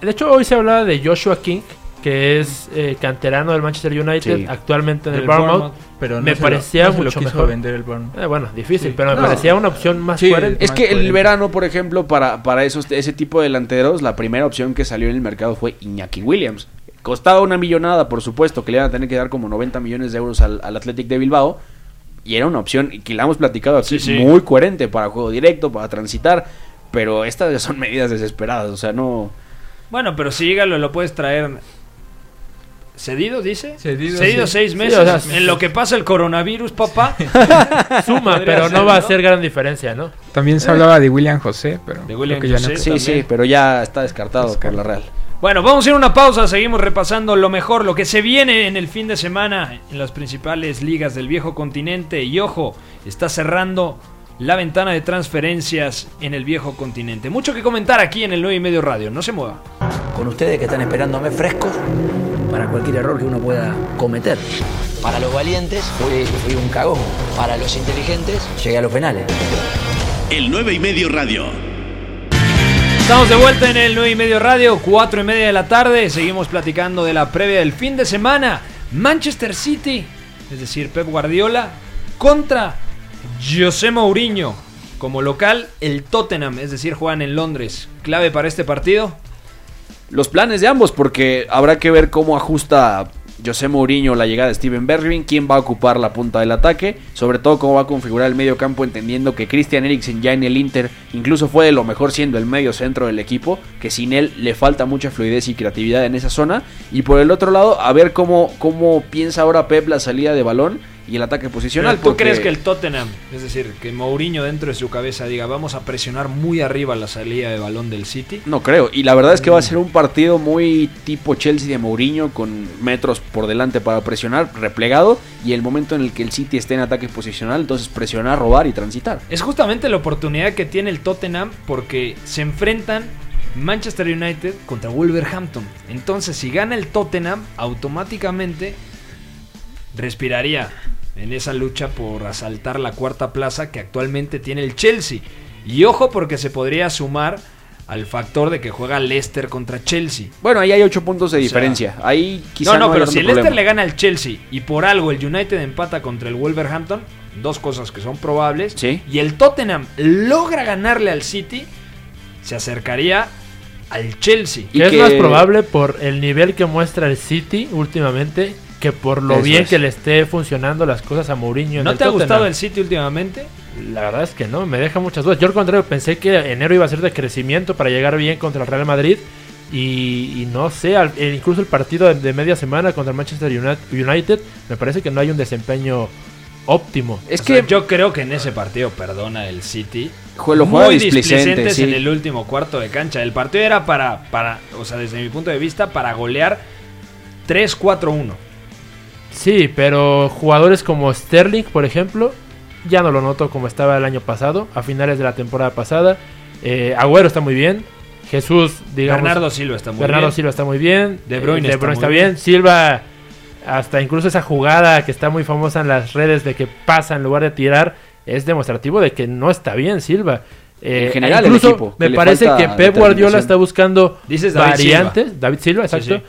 De hecho, hoy se hablaba de Joshua King, que es eh, canterano del Manchester United, Sí. actualmente en el Bournemouth. Bournemouth. Pero no Me se parecía lo, no se lo mucho quiso mejor. vender el Bournemouth. Eh, bueno, difícil, Sí. pero me No. parecía una opción más Sí, coherente. Es que el verano, por ejemplo, para, para esos, ese tipo de delanteros, la primera opción que salió en el mercado fue Iñaki Williams. Costaba una millonada, por supuesto, que le iban a tener que dar como 90 millones de euros al, al Athletic de Bilbao. Y era una opción que la hemos platicado aquí, Sí, sí. muy coherente para juego directo, para transitar. Pero estas ya son (laughs) medidas desesperadas, o sea, no... Bueno, pero si Hígalo lo puedes traer cedido, dice. Cedido, Cedido sí. seis Sí, meses. o sea, en lo que pasa el coronavirus, papá. (laughs) Suma, pero ser, no va a hacer gran diferencia, ¿no? También se hablaba de William José, pero De William ya José. no. Sí, sí, pero ya está descartado por la Real. Bueno, vamos a ir a una pausa. Seguimos repasando lo mejor, lo que se viene en el fin de semana en las principales ligas del viejo continente. Y ojo, está cerrando la ventana de transferencias en el viejo continente. Mucho que comentar aquí en el 9 y medio radio. No se mueva. con ustedes que están esperándome frescos para cualquier error que uno pueda cometer. Para los valientes fui, fui un cagón. Para los inteligentes llegué a los penales. El 9 y medio radio. Estamos de vuelta en el 9 y medio radio, 4 y media de la tarde. Seguimos platicando de la previa del fin de semana. Manchester City, es decir, Pep Guardiola, contra José Mourinho. Como local, el Tottenham, es decir, juegan en Londres. Clave para este partido. los planes de ambos, porque habrá que ver cómo ajusta José Mourinho la llegada de Steven Bergwijn, quién va a ocupar la punta del ataque, sobre todo cómo va a configurar el medio campo, entendiendo que Christian Eriksen ya en el Inter incluso fue de lo mejor siendo el medio centro del equipo, que sin él le falta mucha fluidez y creatividad en esa zona, y por el otro lado, a ver cómo, cómo piensa ahora Pep la salida de balón y el ataque posicional. Pero ¿Tú porque- crees que el Tottenham, es decir, que Mourinho dentro de su cabeza diga, vamos a presionar muy arriba la salida de balón del City? No creo, y la verdad es que va a ser un partido muy tipo Chelsea de Mourinho, con metros por delante para presionar, replegado, y el momento en el que el City esté en ataque posicional, entonces presionar, robar y transitar. Es justamente la oportunidad que tiene el Tottenham porque se enfrentan Manchester United contra Wolverhampton. Entonces, si gana el Tottenham, automáticamente respiraría en esa lucha por asaltar la cuarta plaza que actualmente tiene el Chelsea. Y ojo porque se podría sumar al factor de que juega Leicester contra Chelsea. Bueno, ahí hay 8 puntos de sea, diferencia. ahí quizá no, no, pero si el Leicester le gana al Chelsea y por algo el United empata contra el Wolverhampton, dos cosas que son probables, Sí. y el Tottenham logra ganarle al City, se acercaría al Chelsea. Y Que es más probable por el nivel que muestra el City últimamente que por lo Eso bien es. que le esté funcionando las cosas a Mourinho. en ¿No el te ha Tottenham. gustado el City últimamente? La verdad es que no, me deja muchas dudas. Yo al contrario pensé que enero iba a ser de crecimiento para llegar bien contra el Real Madrid. Y, y no sé, al- e incluso el partido de, de media semana contra el Manchester Uni- United, me parece que no hay un desempeño óptimo. Es O que sea, yo creo que en ese partido perdona el City. jue- lo juega muy displicente, displicentes sí. en el último cuarto de cancha. El partido era para, para, o sea, desde mi punto de vista, para golear 3-4-1. Sí, pero jugadores como Sterling, por ejemplo, ya no lo noto como estaba el año pasado, a finales de la temporada pasada. Eh, Agüero está muy bien. Jesús, digamos. Bernardo Silva está muy Bernardo bien. Silva está muy bien. De Bruyne Eh, está bien. bien. Silva, hasta incluso esa jugada que está muy famosa en las redes de que pasa en lugar de tirar, es demostrativo de que no está bien Silva. Eh, En general, el incluso equipo, me parece que Pep Guardiola está buscando Dices David variantes. Silva. David Silva, Sí, exacto. sí.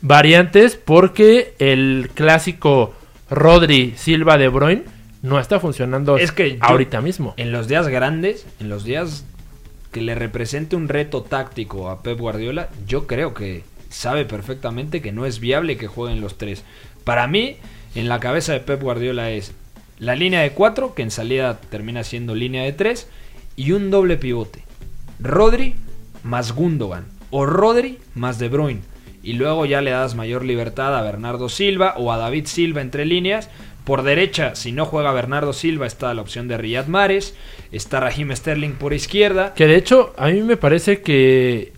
Variantes porque el clásico Rodri Silva de Bruyne no está funcionando Es que yo- ahorita mismo. En los días grandes, en los días que le represente un reto táctico a Pep Guardiola, yo creo que sabe perfectamente que no es viable que jueguen los tres. Para mí, en la cabeza de Pep Guardiola es la línea de cuatro, que en salida termina siendo línea de tres, y un doble pivote. Rodri más Gundogan, o Rodri más De Bruyne. Y luego ya le das mayor libertad a Bernardo Silva o a David Silva entre líneas Por derecha, si no juega Bernardo Silva, está la opción de Riyad Mahrez. Está Raheem Sterling por izquierda. Que de hecho, a mí me parece que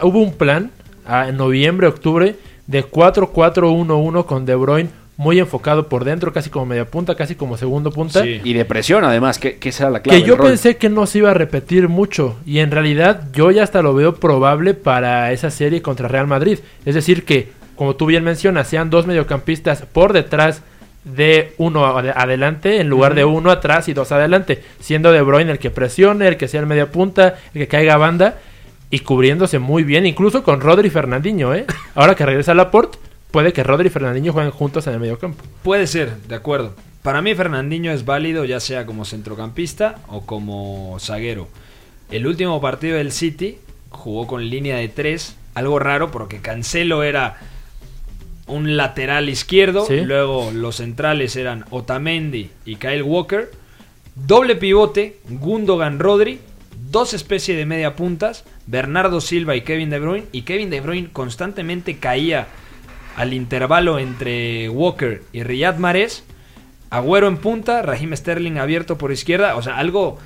hubo un plan en noviembre, octubre, de 4-4-1-1 con De Bruyne muy enfocado por dentro, casi como media punta, casi como segundo punta. Sí. Y de presión, además, que, que esa era la clave. Que yo pensé que no se iba a repetir mucho. Y en realidad yo ya hasta lo veo probable para esa serie contra Real Madrid. Es decir, que, como tú bien mencionas, sean dos mediocampistas por detrás de uno ade- adelante en lugar de uno atrás y dos adelante. Siendo De Bruyne el que presione, el que sea el media punta, el que caiga a banda y cubriéndose muy bien, incluso con Rodri Fernandinho. ¿eh? (laughs) Ahora que regresa Laporte, puede que Rodri y Fernandinho jueguen juntos en el mediocampo. Puede ser, de acuerdo. Para mí Fernandinho es válido ya sea como centrocampista o como zaguero. El último partido del City jugó con línea de tres, algo raro porque Cancelo era un lateral izquierdo, Sí. luego los centrales eran Otamendi y Kyle Walker, doble pivote, Gundogan Rodri, dos especies de media puntas, Bernardo Silva y Kevin De Bruyne, y Kevin De Bruyne constantemente caía al intervalo entre Walker y Riyad Mahrez, Agüero en punta, Raheem Sterling abierto por izquierda, o sea, algo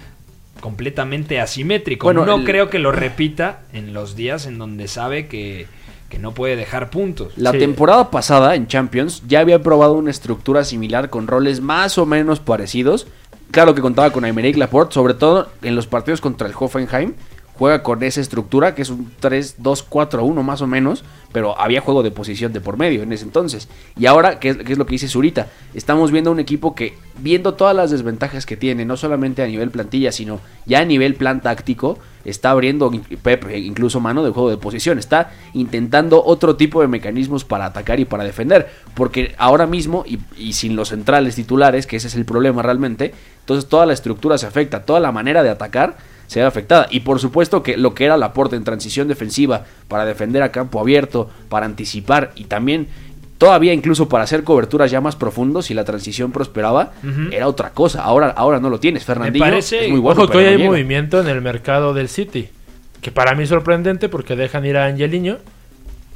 completamente asimétrico. Bueno, no el- creo que lo repita en los días en donde sabe que, que no puede dejar puntos. La Sí. temporada pasada en Champions ya había probado una estructura similar con roles más o menos parecidos. Claro que contaba con Aymeric Laporte, sobre todo en los partidos contra el Hoffenheim. Juega con esa estructura que es un 3-2-4-1 más o menos, pero había juego de posición de por medio en ese entonces. Y ahora, ¿qué es, es lo que dice Zurita? Estamos viendo un equipo que, viendo todas las desventajas que tiene, no solamente a nivel plantilla, sino ya a nivel plan táctico, está abriendo eh, incluso mano de juego de posición. Está intentando otro tipo de mecanismos para atacar y para defender. Porque ahora mismo, y, y sin los centrales titulares, que ese es el problema realmente, entonces toda la estructura se afecta, toda la manera de atacar se ve afectada. Y por supuesto que lo que era el aporte en transición defensiva para defender a campo abierto, para anticipar y también todavía incluso para hacer coberturas ya más profundos si la transición prosperaba, era otra cosa. Ahora, ahora no lo tienes. Fernandinho parece- es muy bueno. Ojo que hoy no hay llega. movimiento en el mercado del City. Que para mí es sorprendente porque dejan ir a Angeliño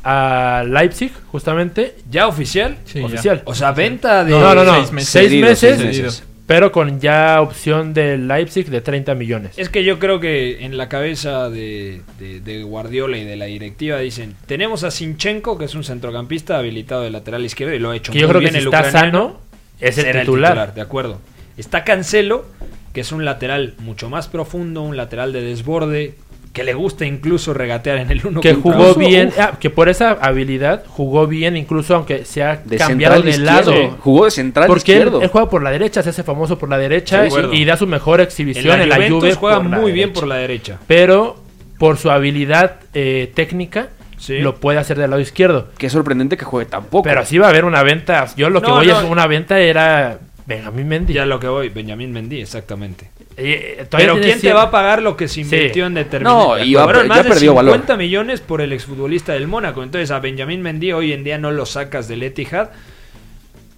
a Leipzig, justamente. ¿Ya oficial? Sí, ya. oficial. O sea, venta de... no, no, no. seis meses. Seis Cedido, meses, seis meses. Pero con ya opción del Leipzig de 30 millones. Es que yo creo que en la cabeza de, de- de Guardiola y de la directiva dicen, tenemos a Sinchenko, que es un centrocampista habilitado de lateral izquierdo y lo ha hecho que yo muy creo que si el está sano, es el será titular. de acuerdo. Está Cancelo, que es un lateral mucho más profundo, un lateral de desborde, que le gusta incluso regatear en el uno que contra jugó uno. bien, ah, que por esa habilidad jugó bien, incluso aunque se ha De cambiado de lado. Jugó de central Porque él, izquierdo. él juega por la derecha, se hace famoso por la derecha y, y da su mejor En exhibición la en la, Juventus Juve juega muy bien derecha. por la derecha. Pero por su habilidad eh, técnica Sí. lo puede hacer del lado izquierdo. Qué sorprendente que juegue tampoco. Pero sí va a haber una venta. Yo lo que voy no. es una venta era Benjamín Mendy. Ya lo que voy, Benjamín Mendy, exactamente. Eh, todavía Pero ¿quién te va a pagar lo que se Sí. invirtió en determinado? No, y va- Fueron ya más de perdió 50 valor. millones por el exfutbolista del Mónaco. Entonces a Benjamín Mendy hoy en día no lo sacas del Etihad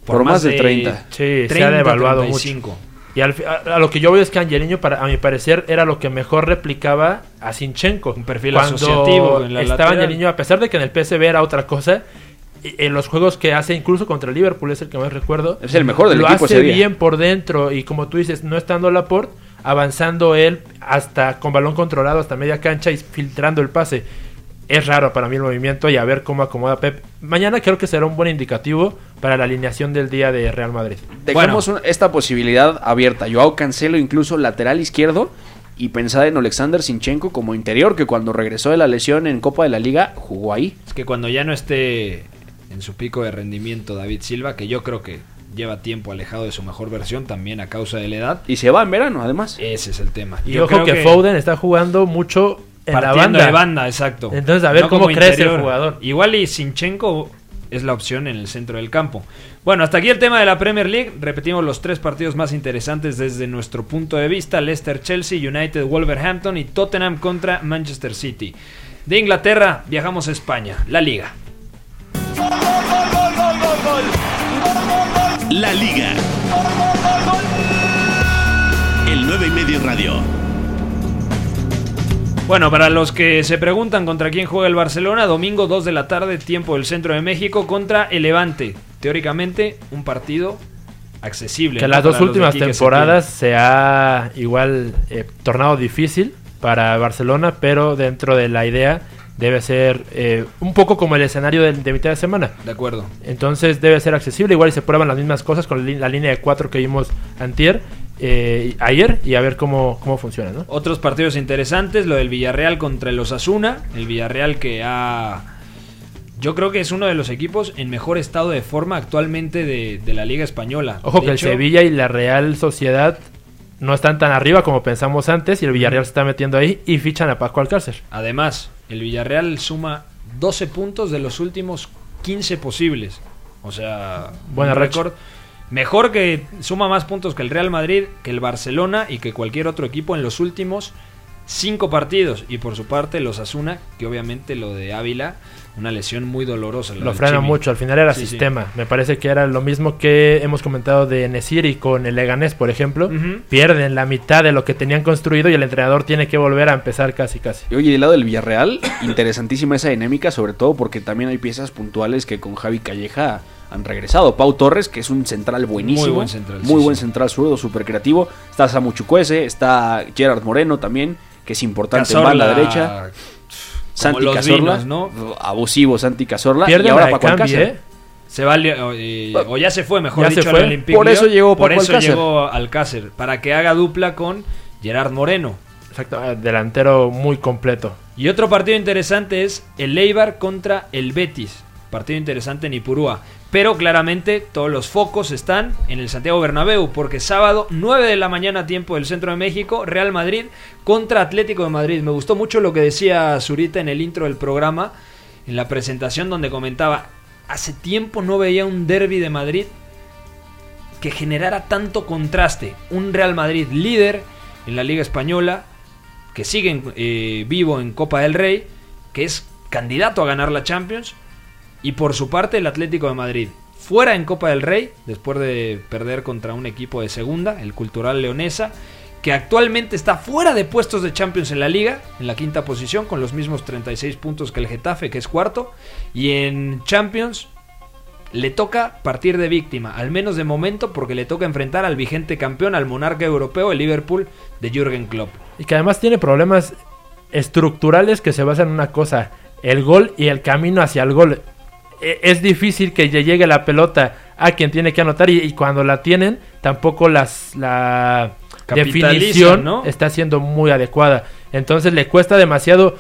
Por más de 30. Sí, se ha devaluado 35. Y al a, a lo que yo voy es que Angelino, para, a mi parecer, era lo que mejor replicaba a Sinchenko. Un perfil Cuando asociativo en la estaba lateral. Angelino, a pesar de que en el PSV era otra cosa, y- en los juegos que hace, incluso contra el Liverpool, es el que más recuerdo. Es el mejor del lo equipo hace ese día. bien por dentro y como tú dices, no estando Laporte, avanzando él hasta con balón controlado hasta media cancha y filtrando el pase. Es raro para mí el movimiento y a ver cómo acomoda Pep. Mañana creo que será un buen indicativo para la alineación del día de Real Madrid. Dejemos un- esta posibilidad abierta. Joao Cancelo incluso lateral izquierdo y pensar en Alexander Sinchenko como interior que cuando regresó de la lesión en Copa de la Liga jugó ahí. Es que cuando ya no esté en su pico de rendimiento David Silva, que yo creo que lleva tiempo alejado de su mejor versión también a causa de la edad, Y se va en verano además. ese es el tema. Y Yo ojo creo que, Foden está jugando mucho en la banda. de banda, exacto. Entonces, a ver cómo crece el jugador. Igual y Sinchenko es la opción en el centro del campo. Bueno, hasta aquí el tema de la Premier League. Repetimos los tres partidos más interesantes desde nuestro punto de vista. Leicester, Chelsea, United, Wolverhampton y Tottenham contra Manchester City. De Inglaterra viajamos a España, la liga. La Liga. El 9 y medio radio. Bueno, para los que se preguntan contra quién juega el Barcelona, domingo 2 de la tarde, tiempo del centro de México, contra el Levante. Teóricamente, un partido accesible. Que ¿no? las dos Para últimas temporadas se ha igual eh, tornado difícil para Barcelona, pero dentro de la idea debe ser eh, un poco como el escenario de, de mitad de semana. De acuerdo. Entonces debe ser accesible, igual y se prueban las mismas cosas con la, línea de cuatro que vimos antier, eh, ayer y a ver cómo, cómo funciona, ¿no? Otros partidos interesantes, lo del Villarreal contra el Osasuna. El Villarreal que ha... Yo creo que es uno de los equipos en mejor estado de forma actualmente de, de la Liga Española. Ojo De que hecho, el Sevilla y la Real Sociedad no están tan arriba como pensamos antes y el Villarreal se está metiendo ahí y fichan a Paco Alcácer. Además, el Villarreal suma 12 puntos de los últimos 15 posibles. O sea, racha. récord. Mejor que suma más puntos que el Real Madrid, que el Barcelona y que cualquier otro equipo en los últimos 5 partidos. Y por su parte, los Asuna, que obviamente lo de Ávila, una lesión muy dolorosa. la Lo del frena Chimi. mucho, al final era Sí, sí. sistema. Me parece que era lo mismo que hemos comentado de Nesiri con el Leganés, por ejemplo. Pierden la mitad de lo que tenían construido y el entrenador tiene que volver a empezar casi casi. Y oye, del lado del Villarreal, (coughs) interesantísima esa dinámica, sobre todo porque también hay piezas puntuales que con Javi Calleja han regresado. Pau Torres, que es un central buenísimo. Muy buen central, Muy sí, buen sí. central zurdo, súper creativo. Está Samu Chukwueze, está Gerard Moreno también, que es importante en Cazorla, banda derecha. Santi los Cazorla, vinos, ¿no? abusivo Santi Cazorla. Pierden y ahora Paco Cambi, Alcácer. ¿eh? Se va, o, eh, o ya se fue, mejor Ya dicho, se al fue. Olympique Por eso llegó Por eso Alcácer. llegó Alcácer, para que haga dupla con Gerard Moreno. Exacto, eh, delantero muy completo. Y otro partido interesante es el Eibar contra el Betis. Partido interesante en Ipurúa. Pero claramente todos los focos están en el Santiago Bernabéu. Porque sábado, 9 de la mañana, tiempo del centro de México, Real Madrid contra Atlético de Madrid. Me gustó mucho lo que decía Zurita en el intro del programa, en la presentación donde comentaba, hace tiempo no veía un derby de Madrid que generara tanto contraste. Un Real Madrid líder en la Liga Española, que sigue eh, vivo en Copa del Rey, que es candidato a ganar la Champions, y por su parte el Atlético de Madrid, fuera en Copa del Rey, después de perder contra un equipo de segunda, el Cultural Leonesa, que actualmente está fuera de puestos de Champions en la liga, en la quinta posición, con los mismos 36 puntos que el Getafe, que es cuarto, y en Champions le toca partir de víctima, al menos de momento, porque le toca enfrentar al vigente campeón, al monarca europeo, el Liverpool de Jürgen Klopp. Y que además tiene problemas estructurales que se basan en una cosa, el gol y el camino hacia el gol. E- Es difícil que le llegue la pelota a quien tiene que anotar y, y cuando la tienen tampoco las, la definición ¿no? está siendo muy adecuada. Entonces le cuesta demasiado.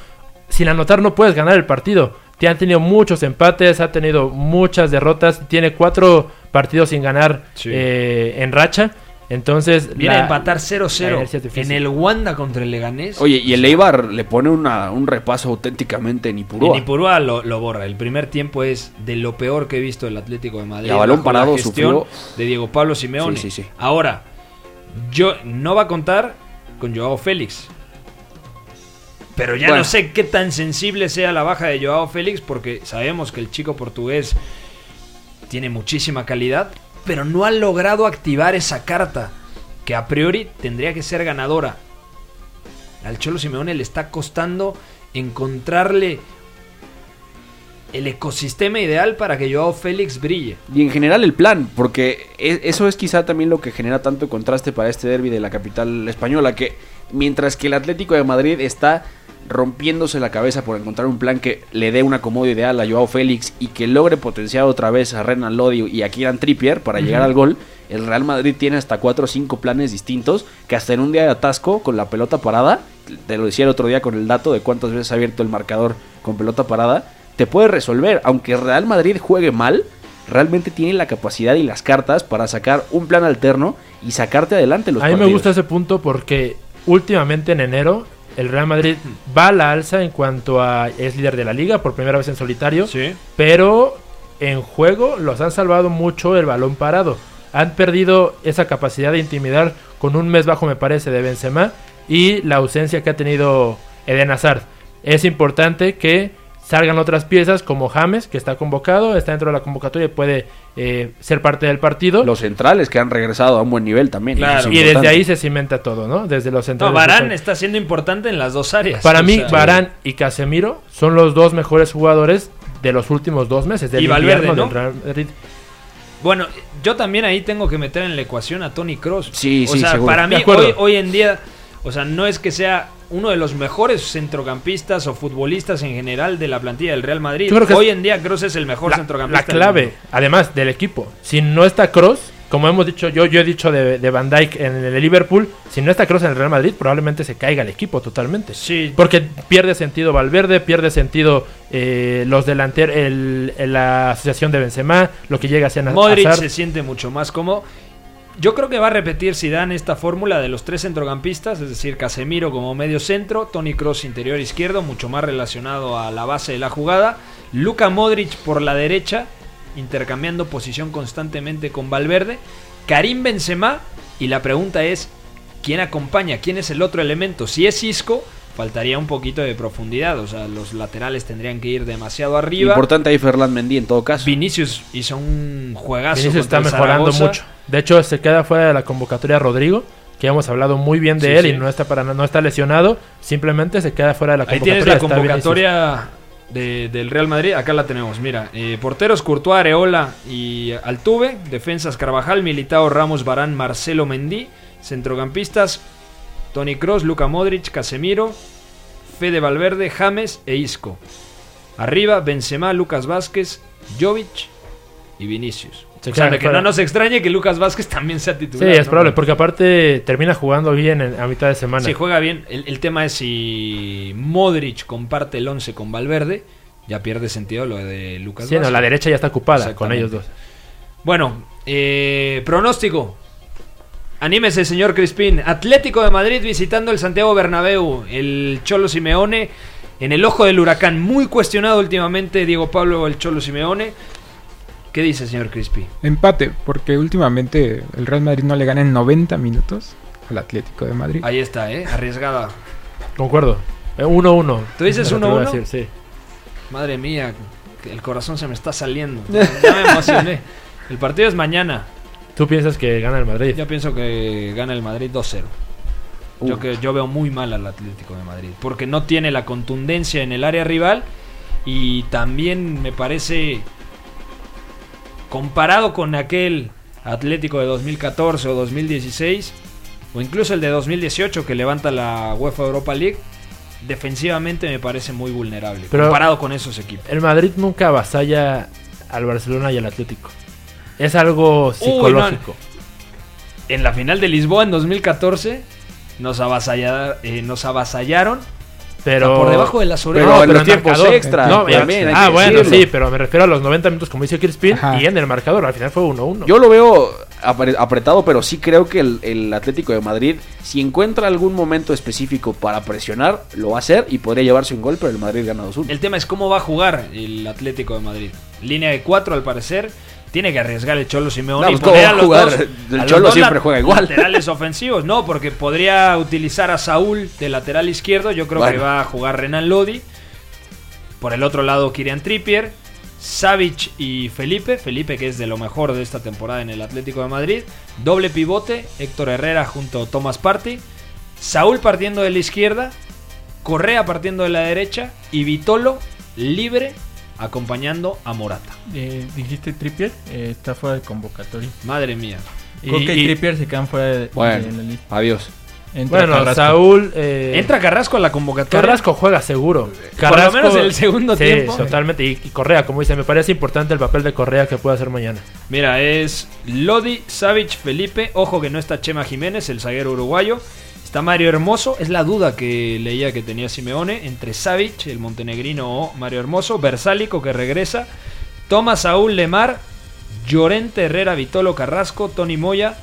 Sin anotar no puedes ganar el partido. Te han tenido muchos empates, ha tenido muchas derrotas, tiene cuatro partidos sin ganar Sí. eh, en racha. Entonces Viene la- a empatar la 0-0 inercia es difícil. en el Wanda contra el Leganés. Oye, y el Eibar le pone una- un repaso auténticamente en Ipurúa. En Ipurúa lo, lo borra. El primer tiempo es de lo peor que he visto el Atlético de Madrid. Y a balón la parado gestión sufrió. de Diego Pablo Simeone. Sí, sí, sí. Ahora, yo no va a contar con Joao Félix. Pero ya Bueno. no sé qué tan sensible sea la baja de Joao Félix porque sabemos que el chico portugués tiene muchísima calidad, pero no ha logrado activar esa carta que a priori tendría que ser ganadora. Al Cholo Simeone le está costando encontrarle el ecosistema ideal para que Joao Félix brille. Y en general el plan, porque e- eso es quizá también lo que genera tanto contraste para este derby de la capital española, que mientras que el Atlético de Madrid está rompiéndose la cabeza por encontrar un plan que le dé un acomodo ideal a Joao Félix y que logre potenciar otra vez a Renan Lodi y a Kieran Trippier para llegar al gol, el Real Madrid tiene hasta cuatro o cinco planes distintos que hasta en un día de atasco con la pelota parada, te lo decía el otro día con el dato de cuántas veces ha abierto el marcador con pelota parada, te puede resolver, aunque Real Madrid juegue mal, realmente tiene la capacidad y las cartas para sacar un plan alterno y sacarte adelante los A mí me gusta ese punto porque últimamente en enero el Real Madrid va a la alza en cuanto a es líder de la liga por primera vez en solitario, Sí. pero en juego los han salvado mucho el balón parado. Han perdido esa capacidad de intimidar con un mes bajo me parece de Benzema y la ausencia que ha tenido Eden Hazard. Es importante que salgan otras piezas como James, que está convocado, está dentro de la convocatoria y puede eh, ser parte del partido. Los centrales que han regresado a un buen nivel también. Claro. y desde ahí se cimenta todo, ¿no? Desde los No, centrales. Barán está siendo importante en las dos áreas. Para mí, sea, Barán y Casemiro son los dos mejores jugadores de los últimos dos meses. Del Y Valverde, ¿no? del Real Madrid. Bueno, yo también ahí tengo que meter en la ecuación a Tony Cross. Sí, o sí, sea, seguro. para mí hoy, hoy en día, o sea, no es que sea uno de los mejores centrocampistas o futbolistas en general de la plantilla del Real Madrid. Yo creo que hoy en día Cross es el mejor la, centrocampista. la clave, además del equipo. Si no está Cross, como hemos dicho, yo, yo he dicho de, de Van Dijk en el Liverpool, si no está Cross en el Real Madrid, probablemente se caiga el equipo totalmente. Sí. Porque pierde sentido Valverde, pierde sentido eh, los delanteros, el, el- la asociación de Benzema, lo que llega a ser Modric Hazard. se siente mucho más cómodo. Yo creo que va a repetir Zidane esta fórmula de los tres centrocampistas, es decir, Casemiro como medio centro, Tony Cross interior izquierdo, mucho más relacionado a la base de la jugada, Luka Modric por la derecha, intercambiando posición constantemente con Valverde, Karim Benzema y la pregunta es ¿quién acompaña? ¿Quién es el otro elemento? Si es Isco, faltaría un poquito de profundidad, o sea, los laterales tendrían que ir demasiado arriba. Importante ahí Ferland Mendy en todo caso. Vinicius hizo un juegazo. Vinicius está mejorando mucho. De hecho, se queda fuera de la convocatoria Rodrigo, que hemos hablado muy bien de Sí, él sí. y no está para no está lesionado, simplemente se queda fuera de la Ahí convocatoria. tienes la convocatoria de- del Real Madrid. Acá la tenemos. Mira, eh, porteros Courtois, Areola y Altuve. Defensas Carvajal, Militao, Ramos, Barán, Marcelo Mendy. Centrocampistas Tony Cross, Luka Modric, Casemiro, Fede Valverde, James e Isco. Arriba Benzema, Lucas Vázquez, Jovic y Vinicius. O sea, que no nos extrañe que Lucas Vázquez (laughs) también sea Sí, titular. es ¿no? probable, porque aparte termina jugando bien en- a mitad de semana. Si juega bien, el, el tema es si Modric comparte el 11 con Valverde, ya pierde sentido lo de Lucas Sí, no, Vázquez. la derecha ya está ocupada con ellos dos. Bueno, eh, pronóstico. Anímese, señor Crispín. Atlético de Madrid visitando el Santiago Bernabéu. El Cholo Simeone en el ojo del huracán. Muy cuestionado últimamente Diego Pablo el Cholo Simeone. ¿Qué dice, señor Crispy? Empate, porque últimamente el Real Madrid no le gana en 90 minutos al Atlético de Madrid. Ahí está, ¿eh? Arriesgada. Concuerdo. Eh, 1-1. ¿Tú dices Es lo que voy a 1-1? decir, Sí. Madre mía, que el corazón se me está saliendo. Ya me emocioné. (laughs) El partido es mañana. ¿Tú piensas que gana el Madrid? Yo pienso que gana el Madrid 2-0. Yo, que, yo veo muy mal al Atlético de Madrid. Porque no tiene la contundencia en el área rival. Y también me parece. Comparado con aquel Atlético de 2014 o 2016. O incluso el de 2018 que levanta la UEFA Europa League. Defensivamente me parece muy vulnerable. Pero- comparado con esos equipos. El Madrid nunca avasalla al Barcelona y al Atlético. Es algo Uy, psicológico. En la final de Lisboa en 2014 nos, avasalla- eh, nos avasallaron Pero O sea, por debajo de las orejas. Pero en los el tiempos marcador. extra, No, también hay ah, que bueno, decirlo. sí, pero me refiero a los 90 minutos, como dice Crispin, y en el marcador. Al final fue 1-1. Yo lo veo apre- apretado, pero sí creo que el, el Atlético de Madrid, si encuentra algún momento específico para presionar, lo va a hacer y podría llevarse un gol, pero el Madrid gana 2-1. El tema es cómo va a jugar el Atlético de Madrid. Línea de 4 al parecer. Tiene que arriesgar el Cholo Simeone No, y pues, ¿cómo poner a los jugar? dos- El a Cholo dos siempre juega igual. Laterales ofensivos, no, porque podría utilizar a Saúl de lateral izquierdo. Yo creo que va a jugar Renan Lodi. Por el otro lado, Kirian Trippier. Savic y Felipe. Felipe, que es de lo mejor de esta temporada en el Atlético de Madrid. Doble pivote. Héctor Herrera junto a Thomas Party. Saúl partiendo de la izquierda. Correa partiendo de la derecha. Y Vitolo libre acompañando a Morata. Eh, Dijiste Trippier, eh, está fuera de convocatoria. Madre mía. Coca y, Trippier se quedan fuera de, de Bueno, la lista. adiós. Entra Bueno, Carrasco. Saúl. eh, Entra Carrasco a la convocatoria. Carrasco juega seguro. Por lo menos en el segundo sí, tiempo. totalmente. Y, y Correa, como dice, me parece importante el papel de Correa que puede hacer mañana. Mira, es Lodi, Savic, Felipe. Ojo que no está Chema Jiménez, el zaguero uruguayo. Está Mario Hermoso. Es la duda que leía que tenía Simeone entre Savic, el montenegrino, o Mario Hermoso. Versálico que regresa. Tomás Saúl Lemar. Llorente Herrera, Vitolo Carrasco, Tony Moya.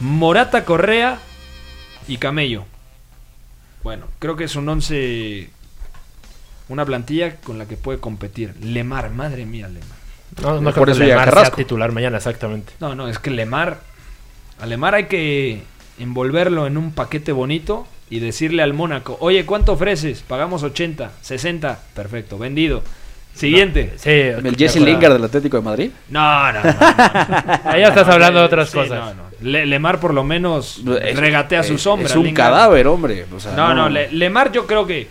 Morata Correa y Camello. Bueno, creo que es un 11. Una plantilla con la que puede competir. Lemar, madre mía, Lemar. No, no Por creo eso que llega Lemar sea titular mañana, exactamente. No, no, es que Lemar. A Lemar hay que envolverlo en un paquete bonito y decirle al Mónaco: Oye, ¿cuánto ofreces? Pagamos 80, 60. Perfecto, vendido. Siguiente. Sí, ¿El Jesse. Lingard del Atlético de Madrid? No, no, no. no, no. Ahí ya estás hablando de otras Sí, cosas. no, no. Le- Lemar por lo menos Es- regatea su es- sombra. Es un Lingard. cadáver, hombre. O sea, No, no, Le- Lemar yo creo que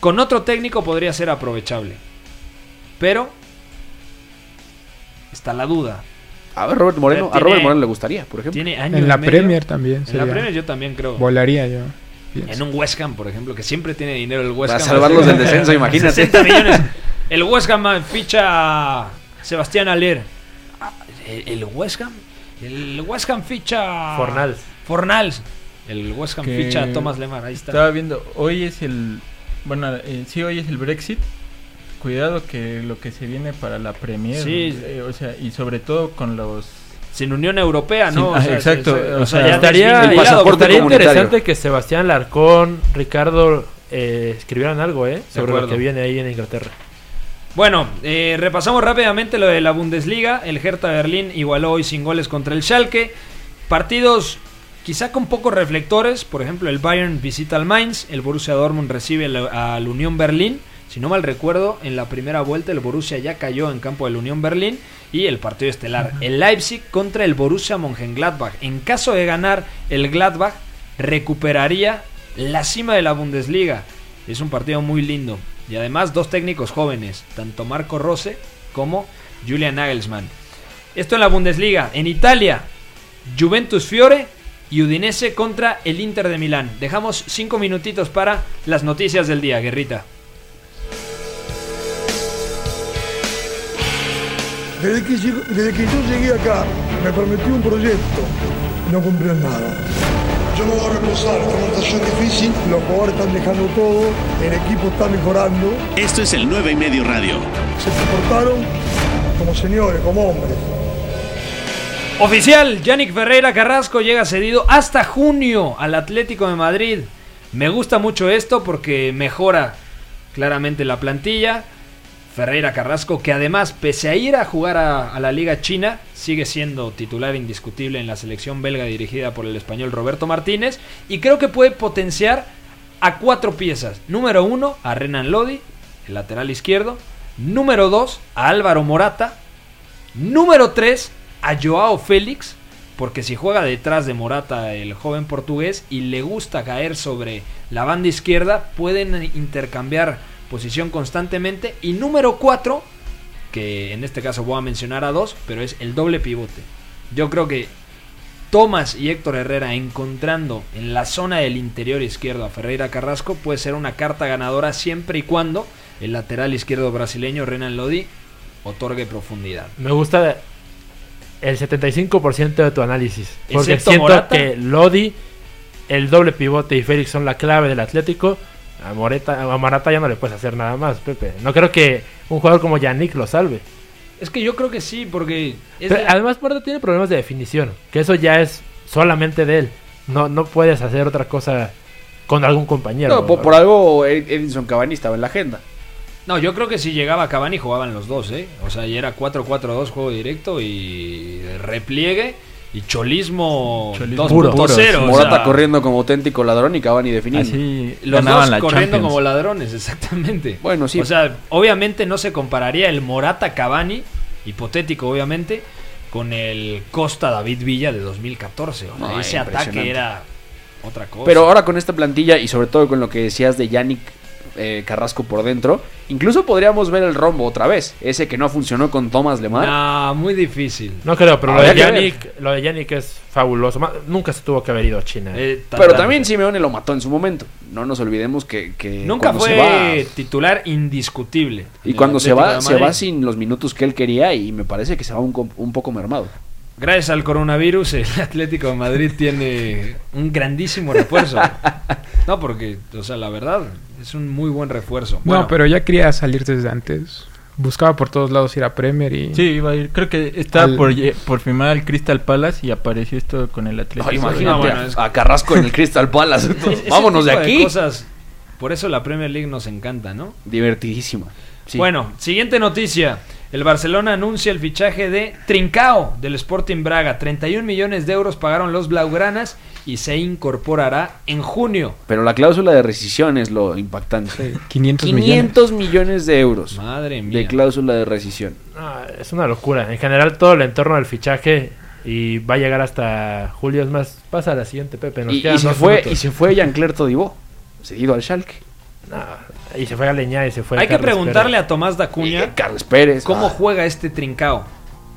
con otro técnico podría ser aprovechable. Pero está la duda. A ver, Robert Moreno, a Robert Moreno le gustaría, por ejemplo. Tiene año En la medio. Premier también. En la Premier yo también creo. Volaría yo. pienso. En un West Ham, por ejemplo, que siempre tiene dinero el West Para Ham. salvarlos del (laughs) descenso, imagínate. 60 (laughs) millones. El West Ham ficha a Sebastián Aller. Ah, ¿El el West Ham? El West Ham ficha... Fornals. Fornals. El West Ham Que ficha a Thomas Lemar, ahí está. Estaba viendo, hoy es el. Bueno, eh, sí, hoy es el Brexit. Cuidado que lo que se viene para la Premier. Sí. eh, o sea, y sobre todo con los. Sin Unión Europea, ¿no? Sin- O ah, sea, exacto, se- se- o sea, estaría, desvinculado el pasaporte estaría comunitario. interesante que Sebastián Larcón, Ricardo eh, escribieran algo, ¿eh? Sobre lo que viene ahí en Inglaterra. Bueno, eh, repasamos rápidamente lo de la Bundesliga. El Hertha Berlín igualó hoy sin goles contra el Schalke. Partidos quizá con pocos reflectores. Por ejemplo, el Bayern visita al Mainz. El Borussia Dortmund recibe al, al Unión Berlín. Si no mal recuerdo, en la primera vuelta el Borussia ya cayó en campo del Unión Berlín. Y el partido estelar, el Leipzig contra el Borussia Mönchengladbach. En caso de ganar el Gladbach, recuperaría la cima de la Bundesliga. Es un partido muy lindo. Y además dos técnicos jóvenes, tanto Marco Rose como Julian Nagelsmann. Esto en la Bundesliga. En Italia, Juventus Fiore y Udinese contra el Inter de Milán. Dejamos cinco minutitos para las noticias del día, Guerrita. Desde que, desde que yo llegué acá, me prometió un proyecto no cumplió nada. Yo no voy a reposar, esta situación difícil, los jugadores están dejando todo, el equipo está mejorando, Esto es el 9 y medio radio. se comportaron como señores, como hombres. Oficial, Yannick Ferreira Carrasco llega cedido hasta junio al Atlético de Madrid. Me gusta mucho esto porque mejora claramente la plantilla. Ferreira Carrasco, que además, pese a ir a jugar a, a la Liga China, sigue siendo titular indiscutible en la selección belga dirigida por el español Roberto Martínez. Y creo que puede potenciar a cuatro piezas. Número uno, a Renan Lodi, el lateral izquierdo. Número dos, a Álvaro Morata. Número 3, a Joao Félix, porque si juega detrás de Morata el joven portugués y le gusta caer sobre la banda izquierda, pueden intercambiar posición constantemente. Y número 4, que en este caso voy a mencionar a dos, pero es el doble pivote. Yo creo que Tomás y Héctor Herrera encontrando en la zona del interior izquierdo a Ferreira Carrasco puede ser una carta ganadora siempre y cuando el lateral izquierdo brasileño Renan Lodi otorgue profundidad. Me gusta el 75% de tu análisis. Porque Excepto siento Morata. que Lodi, el doble pivote y Félix son la clave del Atlético. A, Moreta, a Morata ya no le puedes hacer nada más, Pepe. No creo que un jugador como Yannick lo salve. Es que yo creo que sí, porque es Pero de- además Morata tiene problemas de definición, que eso ya es solamente de él. No, no puedes hacer otra cosa con algún compañero. No, por, por algo Ed- Edinson Cavani estaba en la agenda. No, yo creo que si llegaba Cavani jugaban los dos, ¿eh? O sea, ya era 4-4-2 juego directo y repliegue y cholismo, Cholismo 2.0. puro. o Morata sea, corriendo como auténtico ladrón y Cavani definiendo. Así Los dos la corriendo Champions. como ladrones, exactamente. Bueno, sí. O sea, obviamente no se compararía el Morata Cavani, hipotético obviamente, con el Costa David Villa de 2014. O sea, No, ese ataque era otra cosa. Pero ahora con esta plantilla y sobre todo con lo que decías de Yannick eh, Carrasco por dentro, incluso podríamos ver el rombo otra vez. Ese que no funcionó con Thomas Lemar. No, muy difícil. No creo, pero lo de, Yannick, lo de Yannick es fabuloso. Nunca se tuvo que haber ido a China. Eh, Pero totalmente. también Simeone lo mató en su momento. No nos olvidemos que, que Nunca fue se va titular indiscutible. y cuando se va se va sin los minutos que él quería y me parece que se va un, un poco mermado. Gracias al coronavirus, el (laughs) Atlético de Madrid tiene un grandísimo refuerzo. (laughs) No, porque, o sea, la verdad, es un muy buen refuerzo. Bueno, No, pero ya quería salir desde antes. Buscaba por todos lados ir a Premier y... Sí, iba a ir. Creo que estaba Al- por, por firmar al Crystal Palace y apareció esto con el Atlético. Imagínate No, bueno, a- es- a, Carrasco en el Crystal Palace. (laughs) ese Vámonos de aquí. cosas, por eso la Premier League nos encanta, ¿no? Divertidísima. Sí. Bueno, siguiente noticia. El Barcelona anuncia el fichaje de Trincao del Sporting Braga. 31 millones de euros pagaron los Blaugranas y se incorporará en junio. Pero la cláusula de rescisión es lo impactante. 500 millones. 500 millones de euros Madre mía. de cláusula de rescisión. No, es una locura. En general, todo el entorno del fichaje y va a llegar hasta julio. Es más, pasa a la siguiente, Pepe. Nos Y, y se fue, y se fue Jean-Claire Todibo, cedido al Schalke. No, y se fue a Leñá y se fue Hay que preguntarle Pérez. a Tomás Y, Dacuña eh, Carlos Pérez. cómo ah, juega este Trincao.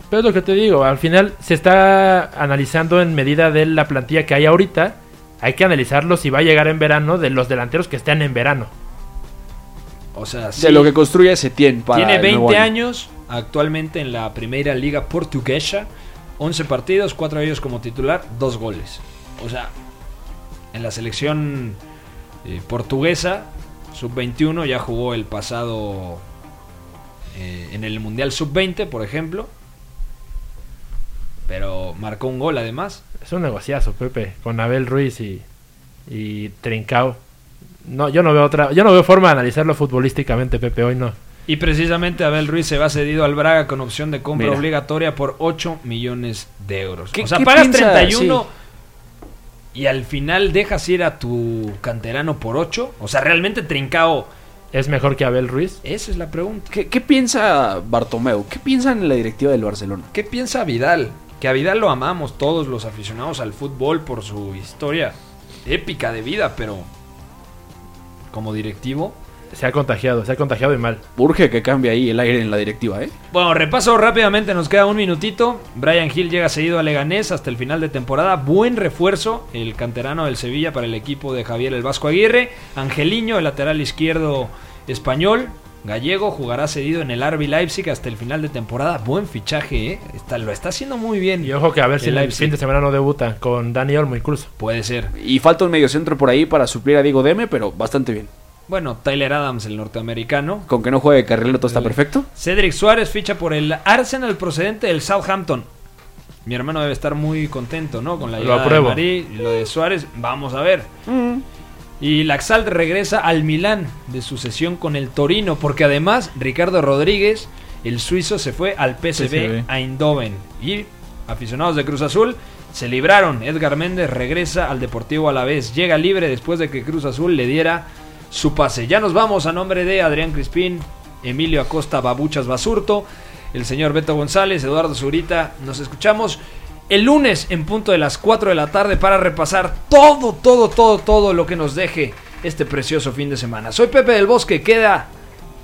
Pero es lo que te digo, al final se está analizando en medida de la plantilla que hay ahorita. Hay que analizarlo si va a llegar en verano de los delanteros que estén en verano. O sea, De sí, lo que construye Setién para tiene el 20 nuevo año. años actualmente en la primera liga portuguesa. 11 partidos, 4 de ellos como titular, 2 goles. O sea, en la selección eh, portuguesa, sub-21, ya jugó el pasado eh, en el Mundial sub-20, por ejemplo. Pero marcó un gol además. Es un negociazo, Pepe, con Abel Ruiz y, y Trincao. No, yo no veo otra, yo no veo forma de analizarlo futbolísticamente, Pepe, hoy no. Y precisamente Abel Ruiz se va cedido al Braga con opción de compra Mira. obligatoria por 8 millones de euros. ¿Qué- o sea, qué pagas piensa? 31 y al final dejas ir a tu canterano por 8. O sea, realmente Trincao. ¿Es mejor que Abel Ruiz? Esa es la pregunta. ¿Qué, qué piensa Bartomeu? ¿Qué piensan en la directiva del Barcelona? ¿Qué piensa Vidal? Que a Vidal lo amamos todos los aficionados al fútbol por su historia épica de vida, pero como directivo. Se ha contagiado, se ha contagiado y mal. Urge que cambie ahí el aire en la directiva, ¿eh? Bueno, repaso rápidamente, nos queda un minutito. Brian Hill llega cedido a Leganés hasta el final de temporada. Buen refuerzo, el canterano del Sevilla para el equipo de Javier el Vasco Aguirre. Angeliño, el lateral izquierdo español. Gallego jugará cedido en el RB Leipzig hasta el final de temporada. Buen fichaje, ¿eh? Está, lo está haciendo muy bien. Y ojo que a ver si el el Leipzig. fin de semana no debuta con Dani Olmo incluso. Puede ser. Y falta un mediocentro por ahí para suplir a Diego Deme, pero bastante bien. Bueno, Tyler Adams, el norteamericano. Con que no juegue Carrillo todo está perfecto. Cedric Suárez ficha por el Arsenal procedente del Southampton. Mi hermano debe estar muy contento, ¿no? Con la Lo llegada apruebo. de Marí y lo de Suárez. Vamos a ver. Y Laxalt regresa al Milán de su sesión con el Torino, porque además Ricardo Rodríguez, el suizo, se fue al PSV, PSV. Eindhoven. Y aficionados de Cruz Azul se libraron. Edgar Méndez regresa al Deportivo Alavés. Llega libre después de que Cruz Azul le diera su pase. Ya nos vamos a nombre de Adrián Crispín, Emilio Acosta Babuchas Basurto, el señor Beto González, Eduardo Zurita. Nos escuchamos el lunes en punto de las 4 de la tarde para repasar todo, todo, todo, todo lo que nos deje este precioso fin de semana. Soy Pepe del Bosque, queda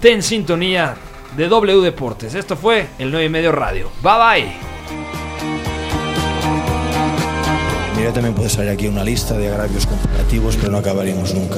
en sintonía de W Deportes. Esto fue el 9 y medio radio. Bye bye. Mira, también puede salir aquí una lista de agravios comparativos, pero no acabaríamos nunca.